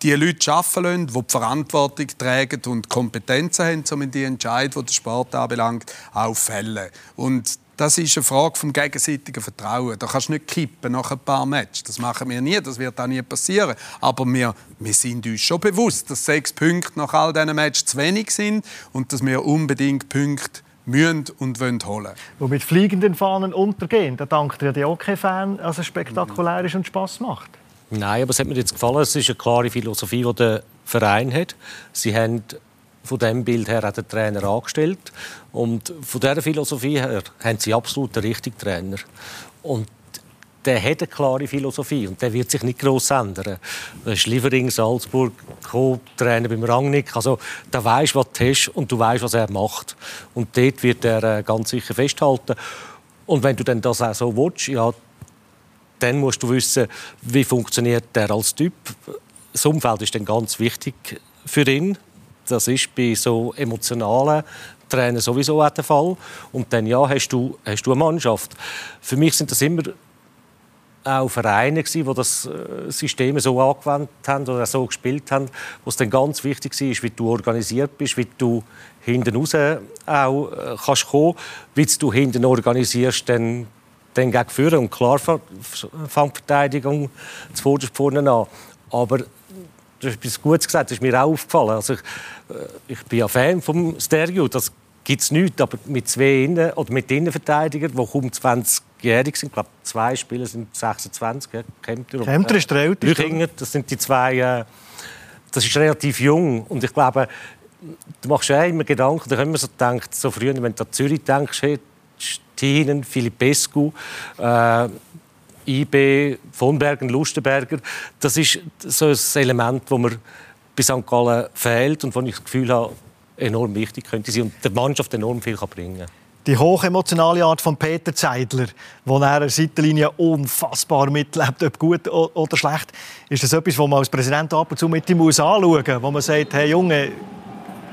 die Leute arbeiten lassen, die die Verantwortung tragen und Kompetenzen haben, um die Entscheidung, die den Sport anbelangt, auch fällen. Und das ist eine Frage vom gegenseitigen Vertrauen. Da kannst du nicht kippen nach ein paar Matches. Das machen wir nie, das wird auch nie passieren. Aber wir, wir sind uns schon bewusst, dass sechs Punkte nach all diesen Matches zu wenig sind und dass wir unbedingt Punkte müssen und wollen holen. Wo mit fliegenden Fahnen untergehen, da dankt ja die OK-Fan, dass es spektakulär ist und Spass macht. Nein, aber es hat mir jetzt gefallen. Es ist eine klare Philosophie, die der Verein hat. Sie haben von dem Bild her auch den Trainer angestellt. Und von dieser Philosophie her haben sie absolut den richtigen Trainer. Und der hat eine klare Philosophie und der wird sich nicht groß ändern. Das ist Liefering, Salzburg, Co-Trainer beim Rangnick. Also, da weißt was du hast und du weißt, was er macht. Und dort wird er äh, ganz sicher festhalten. Und wenn du dann das auch so willst, ja, dann musst du wissen, wie funktioniert der als Typ. Das Umfeld ist dann ganz wichtig für ihn. Das ist bei so emotionalen Trainern sowieso auch der Fall. Und dann ja, hast du, hast du eine Mannschaft. Für mich sind das immer auch Vereine die das äh, System so angewendet haben oder so gespielt haben, wo es dann ganz wichtig ist, wie du organisiert bist, wie du hinten raus auch äh, kannst kommen, wie du hinten organisierst, dann, dann gegen führen und klar Fangverteidigung zu vorne an. Aber du hast etwas Gutes gesagt, das ist mir auch aufgefallen. Also ich, äh, ich bin ja Fan vom Stereo, das gibt es nicht, aber mit zwei Innen oder mit Innenverteidigern, die kaum 20-jährig sind, ich glaube zwei Spieler sind 26, ja, Kempter und Kempter ist der Älteste. das sind die zwei, äh, das ist relativ jung und ich glaube, du machst ja immer Gedanken, da haben wir so gedacht, so früher, wenn du an Zürich denkst, hey, Stinen, Filipescu, äh, IB, von Bergen, Lustenberger. Das ist so ein Element, das mir bei St. Gallen fehlt und wo ich das Gefühl habe, enorm wichtig könnte sein und der Mannschaft enorm viel bringen kann. Die hochemotionale Art von Peter Zeidler, wo er der Seitenlinie unfassbar mitlebt, ob gut oder schlecht, ist das etwas, was man als Präsident ab und zu mit ihm anschauen muss, wo man sagt, hey Junge, ein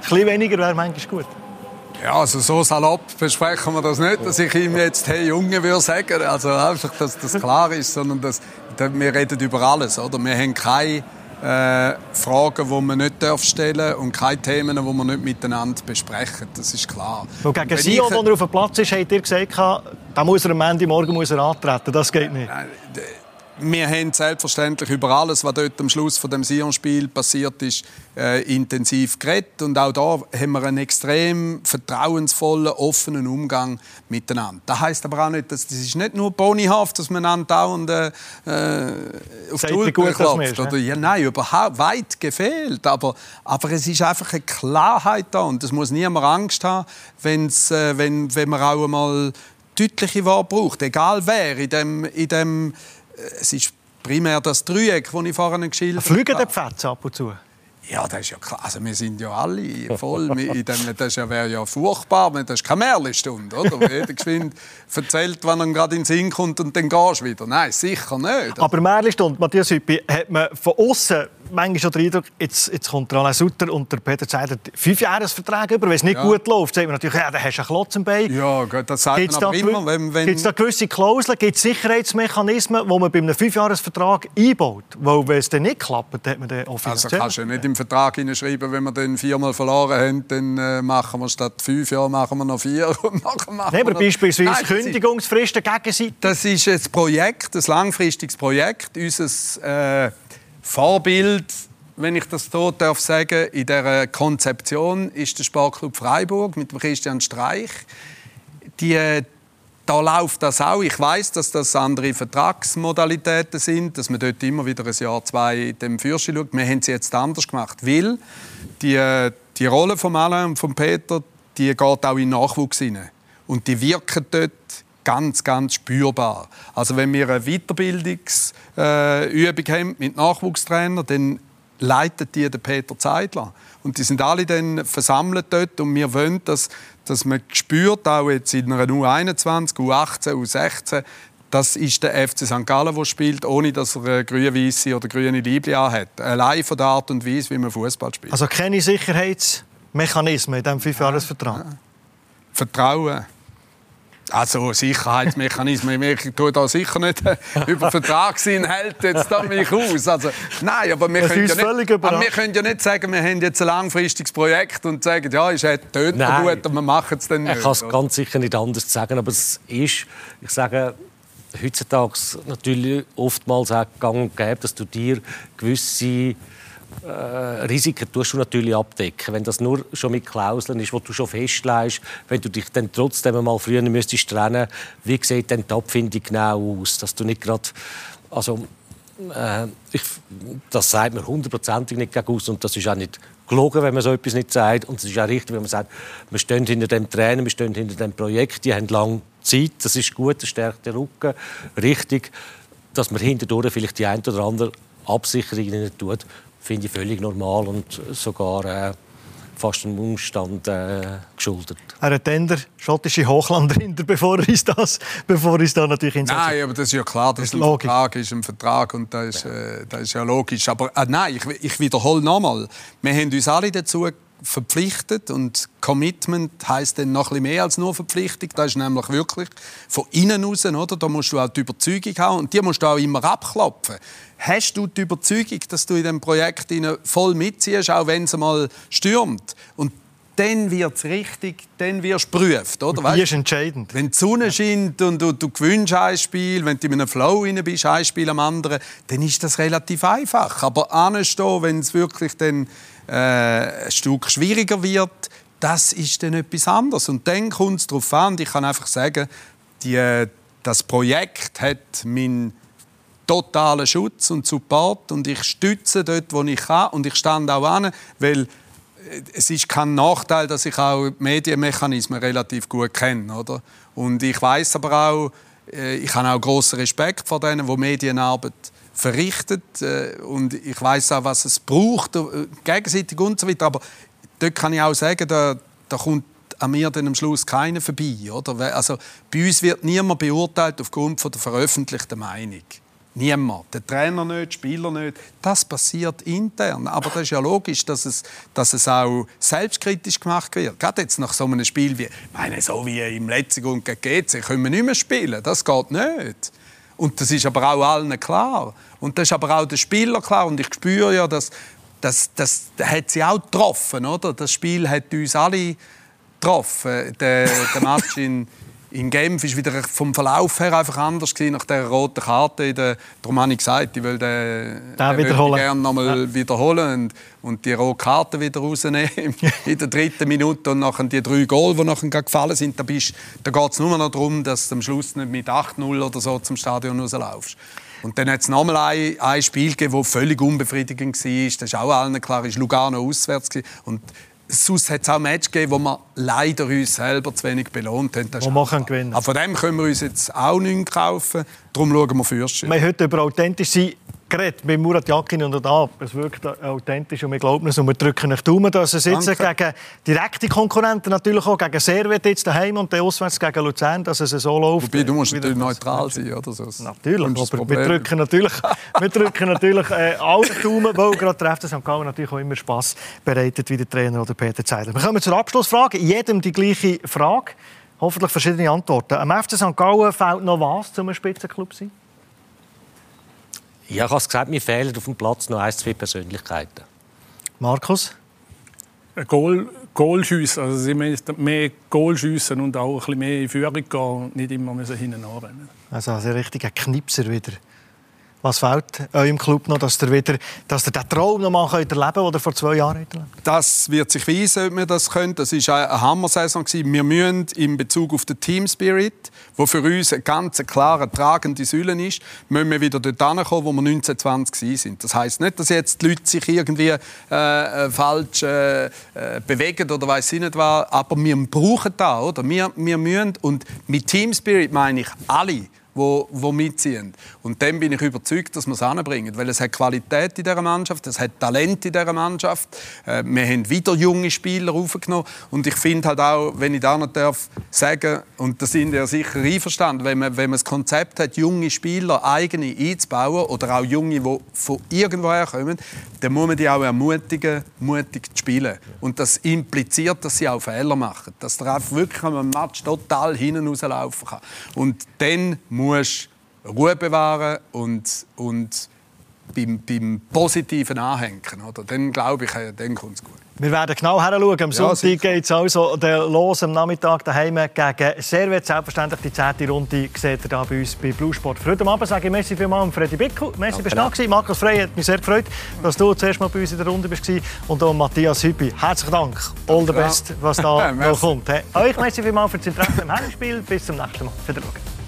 bisschen weniger wäre manchmal gut. Ja, also so salopp besprechen wir das nicht, dass ich ihm jetzt «Hey Junge» würde sagen. Also einfach, dass das klar ist, sondern dass, wir reden über alles, oder? Wir haben keine äh, Fragen, die man nicht stellen darf und keine Themen, die man nicht miteinander besprechen. Das ist klar. Und gegen Sion, ich... er auf dem Platz ist, habt ihr gesagt, da muss er am Ende morgen muss er antreten. Das geht nicht. Nein, wir haben selbstverständlich über alles, was dort am Schluss von dem Sion-Spiel passiert ist, äh, intensiv geredet. Und auch da haben wir einen extrem vertrauensvollen, offenen Umgang miteinander. Das heißt aber auch nicht, dass das ist nicht nur bonihaft, dass man andauernd äh, äh auf die Schulter klopft. Oder, ja, nein, überhaupt weit gefehlt. Aber, aber es ist einfach eine Klarheit da und es muss niemand Angst haben, wenn's, äh, wenn, wenn man auch einmal deutliche Worte braucht, egal wer in dem, in dem es ist primär das Dreieck, das ich vorhin geschildert habe. Fliegen die Pfätze ab und zu? Ja, das ist ja klar. Also wir sind ja alle voll. in dem, das wäre ja furchtbar. Das ist keine Märchenstunde, oder? Wo jeder geschwind erzählt, wann er gerade in den Sinn kommt und dann gehst du wieder. Nein, sicher nicht. Aber Märchenstunde, Matthias Hüppi, hat man von außen manchmal schon den Eindruck, jetzt, jetzt kommt der Alain Sutter und der Peter Zeider fünf Jahresverträge über. Wenn es nicht ja. gut läuft, sagt man natürlich, ja, dann hast du einen Klotz im Bein. Ja, das sagt gibt's man aber immer. Wenn, wenn... Gibt es da gewisse Klauseln, gibt es Sicherheitsmechanismen, die man bei einem Fünfjahresvertrag einbaut? Weil wenn es dann nicht klappt, hat man den offiziell... Also kannst du nicht im Vertrag hineinschreiben, wenn wir den viermal verloren haben, dann äh, machen wir statt fünf Jahre machen wir noch vier und [laughs] machen nee, aber noch... beispielsweise Nein, Kündigungsfristen gegenseitig. Das ist ein Projekt, ein langfristiges Projekt. Unser äh, Vorbild wenn ich das so darf sagen, in der Konzeption ist der Sportclub Freiburg mit Christian Streich. Die, da läuft das auch. Ich weiß, dass das andere Vertragsmodalitäten sind, dass man dort immer wieder ein Jahr, zwei dem Fürsten schaut. Wir haben sie jetzt anders gemacht, weil die, die Rolle von Alain und von Peter, die geht auch in Nachwuchs hinein. Und die wirken dort ganz, ganz spürbar. Also wenn wir eine Weiterbildungsübung haben mit Nachwuchstrainern, dann leitet die der Peter Zeidler. Und die sind alle dann versammelt dort und wir wollen, dass, dass man spürt, auch jetzt in einer U21, U18, U16, das ist der FC St. Gallen, der spielt, ohne dass er eine grün-weiße oder grüne Liebling hat. Allein von der Art und Weise, wie man Fußball spielt. Also keine Sicherheitsmechanismen in diesem Fünfjahresvertrag? Vertrauen. Also Sicherheitsmechanismen, ich tue da sicher nicht äh, über Vertragsinhalt jetzt da mich aus. Also, nein, aber wir, können ja, nicht, aber wir können ja nicht sagen, wir haben jetzt ein langfristiges Projekt und sagen, ja, ist halt dort gut, aber wir machen es dann nicht. Ich kann es ganz sicher nicht anders sagen, aber es ist, ich sage, heutzutage natürlich oftmals auch gang und gäbe, dass du dir gewisse äh, Risiken tust du natürlich abdecken. Wenn das nur schon mit Klauseln ist, wo du schon festlegst, wenn du dich dann trotzdem mal früher müsstest trennen, wie sieht denn die Abfindung genau aus, dass du nicht gerade also äh, ich, das sagt man hundertprozentig nicht gegen aus und das ist auch nicht gelogen, wenn man so etwas nicht sagt und es ist auch richtig, wenn man sagt, wir stehen hinter dem Trainer, wir stehen hinter dem Projekt, die haben lange Zeit, das ist gut, das stärkt den Rücken, richtig, dass man hinterdurch vielleicht die ein oder andere Absicherung nicht tut, finde ich völlig normal und sogar äh, fast einem Umstand äh, geschuldet. Er hat dann der schottische Hochland hinter, [laughs] bevor er das, bevor er da natürlich ins Nein, aber das ist ja klar, dass ein logisch. Vertrag ist ein Vertrag und das ist, äh, das ist ja logisch. Aber äh, nein, ich, ich wiederhole nochmal, wir haben uns alle dazu verpflichtet und Commitment heißt dann noch ein mehr als nur Verpflichtung. Das ist nämlich wirklich von innen raus, oder? Da musst du auch die Überzeugung haben und die musst du auch immer abklopfen. Hast du die Überzeugung, dass du in dem Projekt voll mitziehst, auch wenn es mal stürmt? Und dann wird es richtig, dann wirst du geprüft. Oder? Weißt, ist entscheidend. Wenn die Sonne scheint und du, du gewinnst ein Spiel, wenn du in einem Flow rein bist, ein Spiel am anderen, dann ist das relativ einfach. Aber anstehen, wenn es wirklich dann äh, ein Stück schwieriger wird, das ist dann etwas anderes. Und dann kommt es darauf an, ich kann einfach sagen, die, das Projekt hat meinen totalen Schutz und Support und ich stütze dort, wo ich kann und ich stand auch an, weil äh, es ist kein Nachteil, dass ich auch die Medienmechanismen relativ gut kenne, oder? Und ich weiß aber auch, äh, ich habe auch großen Respekt vor denen, die Medienarbeit verrichtet äh, und ich weiß auch, was es braucht, äh, gegenseitig und so weiter. Aber dort kann ich auch sagen, da, da kommt an mir dann am Schluss keiner vorbei. Oder? Also, bei uns wird niemand beurteilt aufgrund von der veröffentlichten Meinung. Niemand. Der Trainer nicht, die Spieler nicht. Das passiert intern. Aber das ist ja logisch, dass es, dass es auch selbstkritisch gemacht wird. Gerade jetzt nach so einem Spiel wie, meine, so wie im letzten Grund gegen GC, können wir nicht mehr spielen. Das geht nicht. Und das ist aber auch allen klar. Und das ist aber auch den Spielern klar. Und ich spüre ja, dass das, das, hat sie auch getroffen. Oder? Das Spiel hat uns alle getroffen. Der, der Match [laughs] in, Genf war wieder vom Verlauf her einfach anders gewesen, nach der roten Karte. In der, darum habe ich gesagt, ich will den, den wiederholen. gerne noch mal ja. wiederholen und, und die rote Karte wieder rausnehmen [laughs] in der dritten Minute und nachher die drei Goal, die nachher gefallen sind. Da, da geht es nur noch darum, dass du am Schluss nicht mit 8-0 oder so zum Stadion rauslaufst. Und dann hat es nochmal ein, ein Spiel gegeben, das völlig unbefriedigend war. Das ist auch allen klar, ist Lugano auswärts. Und sonst hat es auch Match gegeben, wo wir leider uns selber zu wenig belohnt haben. Das wo können gewinnen. Aber von dem können wir uns jetzt auch nichts kaufen. Darum schauen wir Fürst. Wir haben heute über authentisch sein geredet mit Murat Yakin und ab. Es wirkt authentisch und wir glauben es und wir drücken euch Daumen, dass es jetzt Danke. gegen direkte Konkurrenten, natürlich auch gegen Servet jetzt daheim und dann auswärts gegen Luzern, dass es so läuft. Wobei, du musst natürlich neutral sein, oder? So natürlich, aber wir drücken natürlich, wir drücken natürlich äh, alle Daumen, weil gerade der FC St. Gallen natürlich auch immer Spass bereitet, wie der Trainer oder Peter Zeidler. Wir kommen zur Abschlussfrage. Jedem die gleiche Frage. Hoffentlich verschiedene Antworten. Am FC St. Gallen fehlt noch was, um ein Spitzenklub zu sein? Ja, ich habe es gesagt, mir fehlen auf dem Platz noch ein, zwei Persönlichkeiten. Markus? Ein Goal, Goalschüsse, also sie müssen mehr Goal schiessen und auch ein bisschen mehr in Führung gehen und nicht immer müssen hinten anrennen. Also ein richtiger Knipser wieder. Was fehlt eurem Club noch, dass ihr wieder dass ihr den Traum noch mal erleben könnt, den ihr vor zwei Jahren erlebt Das wird sich weisen, ob wir das können. Das war eine Hammersaison. Wir müssen in Bezug auf den Team Spirit, der für uns eine ganz klare, tragende Säule ist, müssen wir wieder dort hinkommen, wo wir 1920 sind. Das heisst nicht, dass jetzt die Leute sich irgendwie äh, äh, falsch äh, äh, bewegen oder weiß ich nicht was, aber wir brauchen das. Oder? Wir, wir müssen, und mit Team Spirit meine ich alle, die, die mitziehen. Und dann bin ich überzeugt, dass wir es anbringen. Weil es hat Qualität in dieser Mannschaft, es hat Talent in dieser Mannschaft. Äh, wir haben wieder junge Spieler aufgenommen. Und ich finde halt auch, wenn ich da noch darf sagen, und da sind ja sicher einverstanden, wenn man, wenn man das Konzept hat, junge Spieler eigene einzubauen oder auch junge, die von irgendwoher kommen, dann muss man die auch ermutigen, mutig zu spielen. Und das impliziert, dass sie auch Fehler machen. Dass der wirklich am Match total hinten rauslaufen kann. Und dann musst Ruhe bewahren und, und beim, beim Positiven anhängen. Oder? Dann glaube ich, äh, dann kommt es gut. Wir werden genau hinschauen. Am Sonntag ja, geht es also los am Nachmittag daheim gegen Servet. Selbstverständlich die zehnte Runde seht ihr hier bei uns bei Blue Sport. Für heute Abend sage ich merci vielmals Freddy Bickel. Merci, bist du da Markus Frey hat mich sehr gefreut, dass du zuerst mal bei uns in der Runde bist. Und auch Matthias Hüppi. Herzlichen Dank. All the best, was da [laughs] noch kommt. Euch merci vielmals für das Interesse am Heimspiel. Bis zum nächsten Mal. Wiedersehen.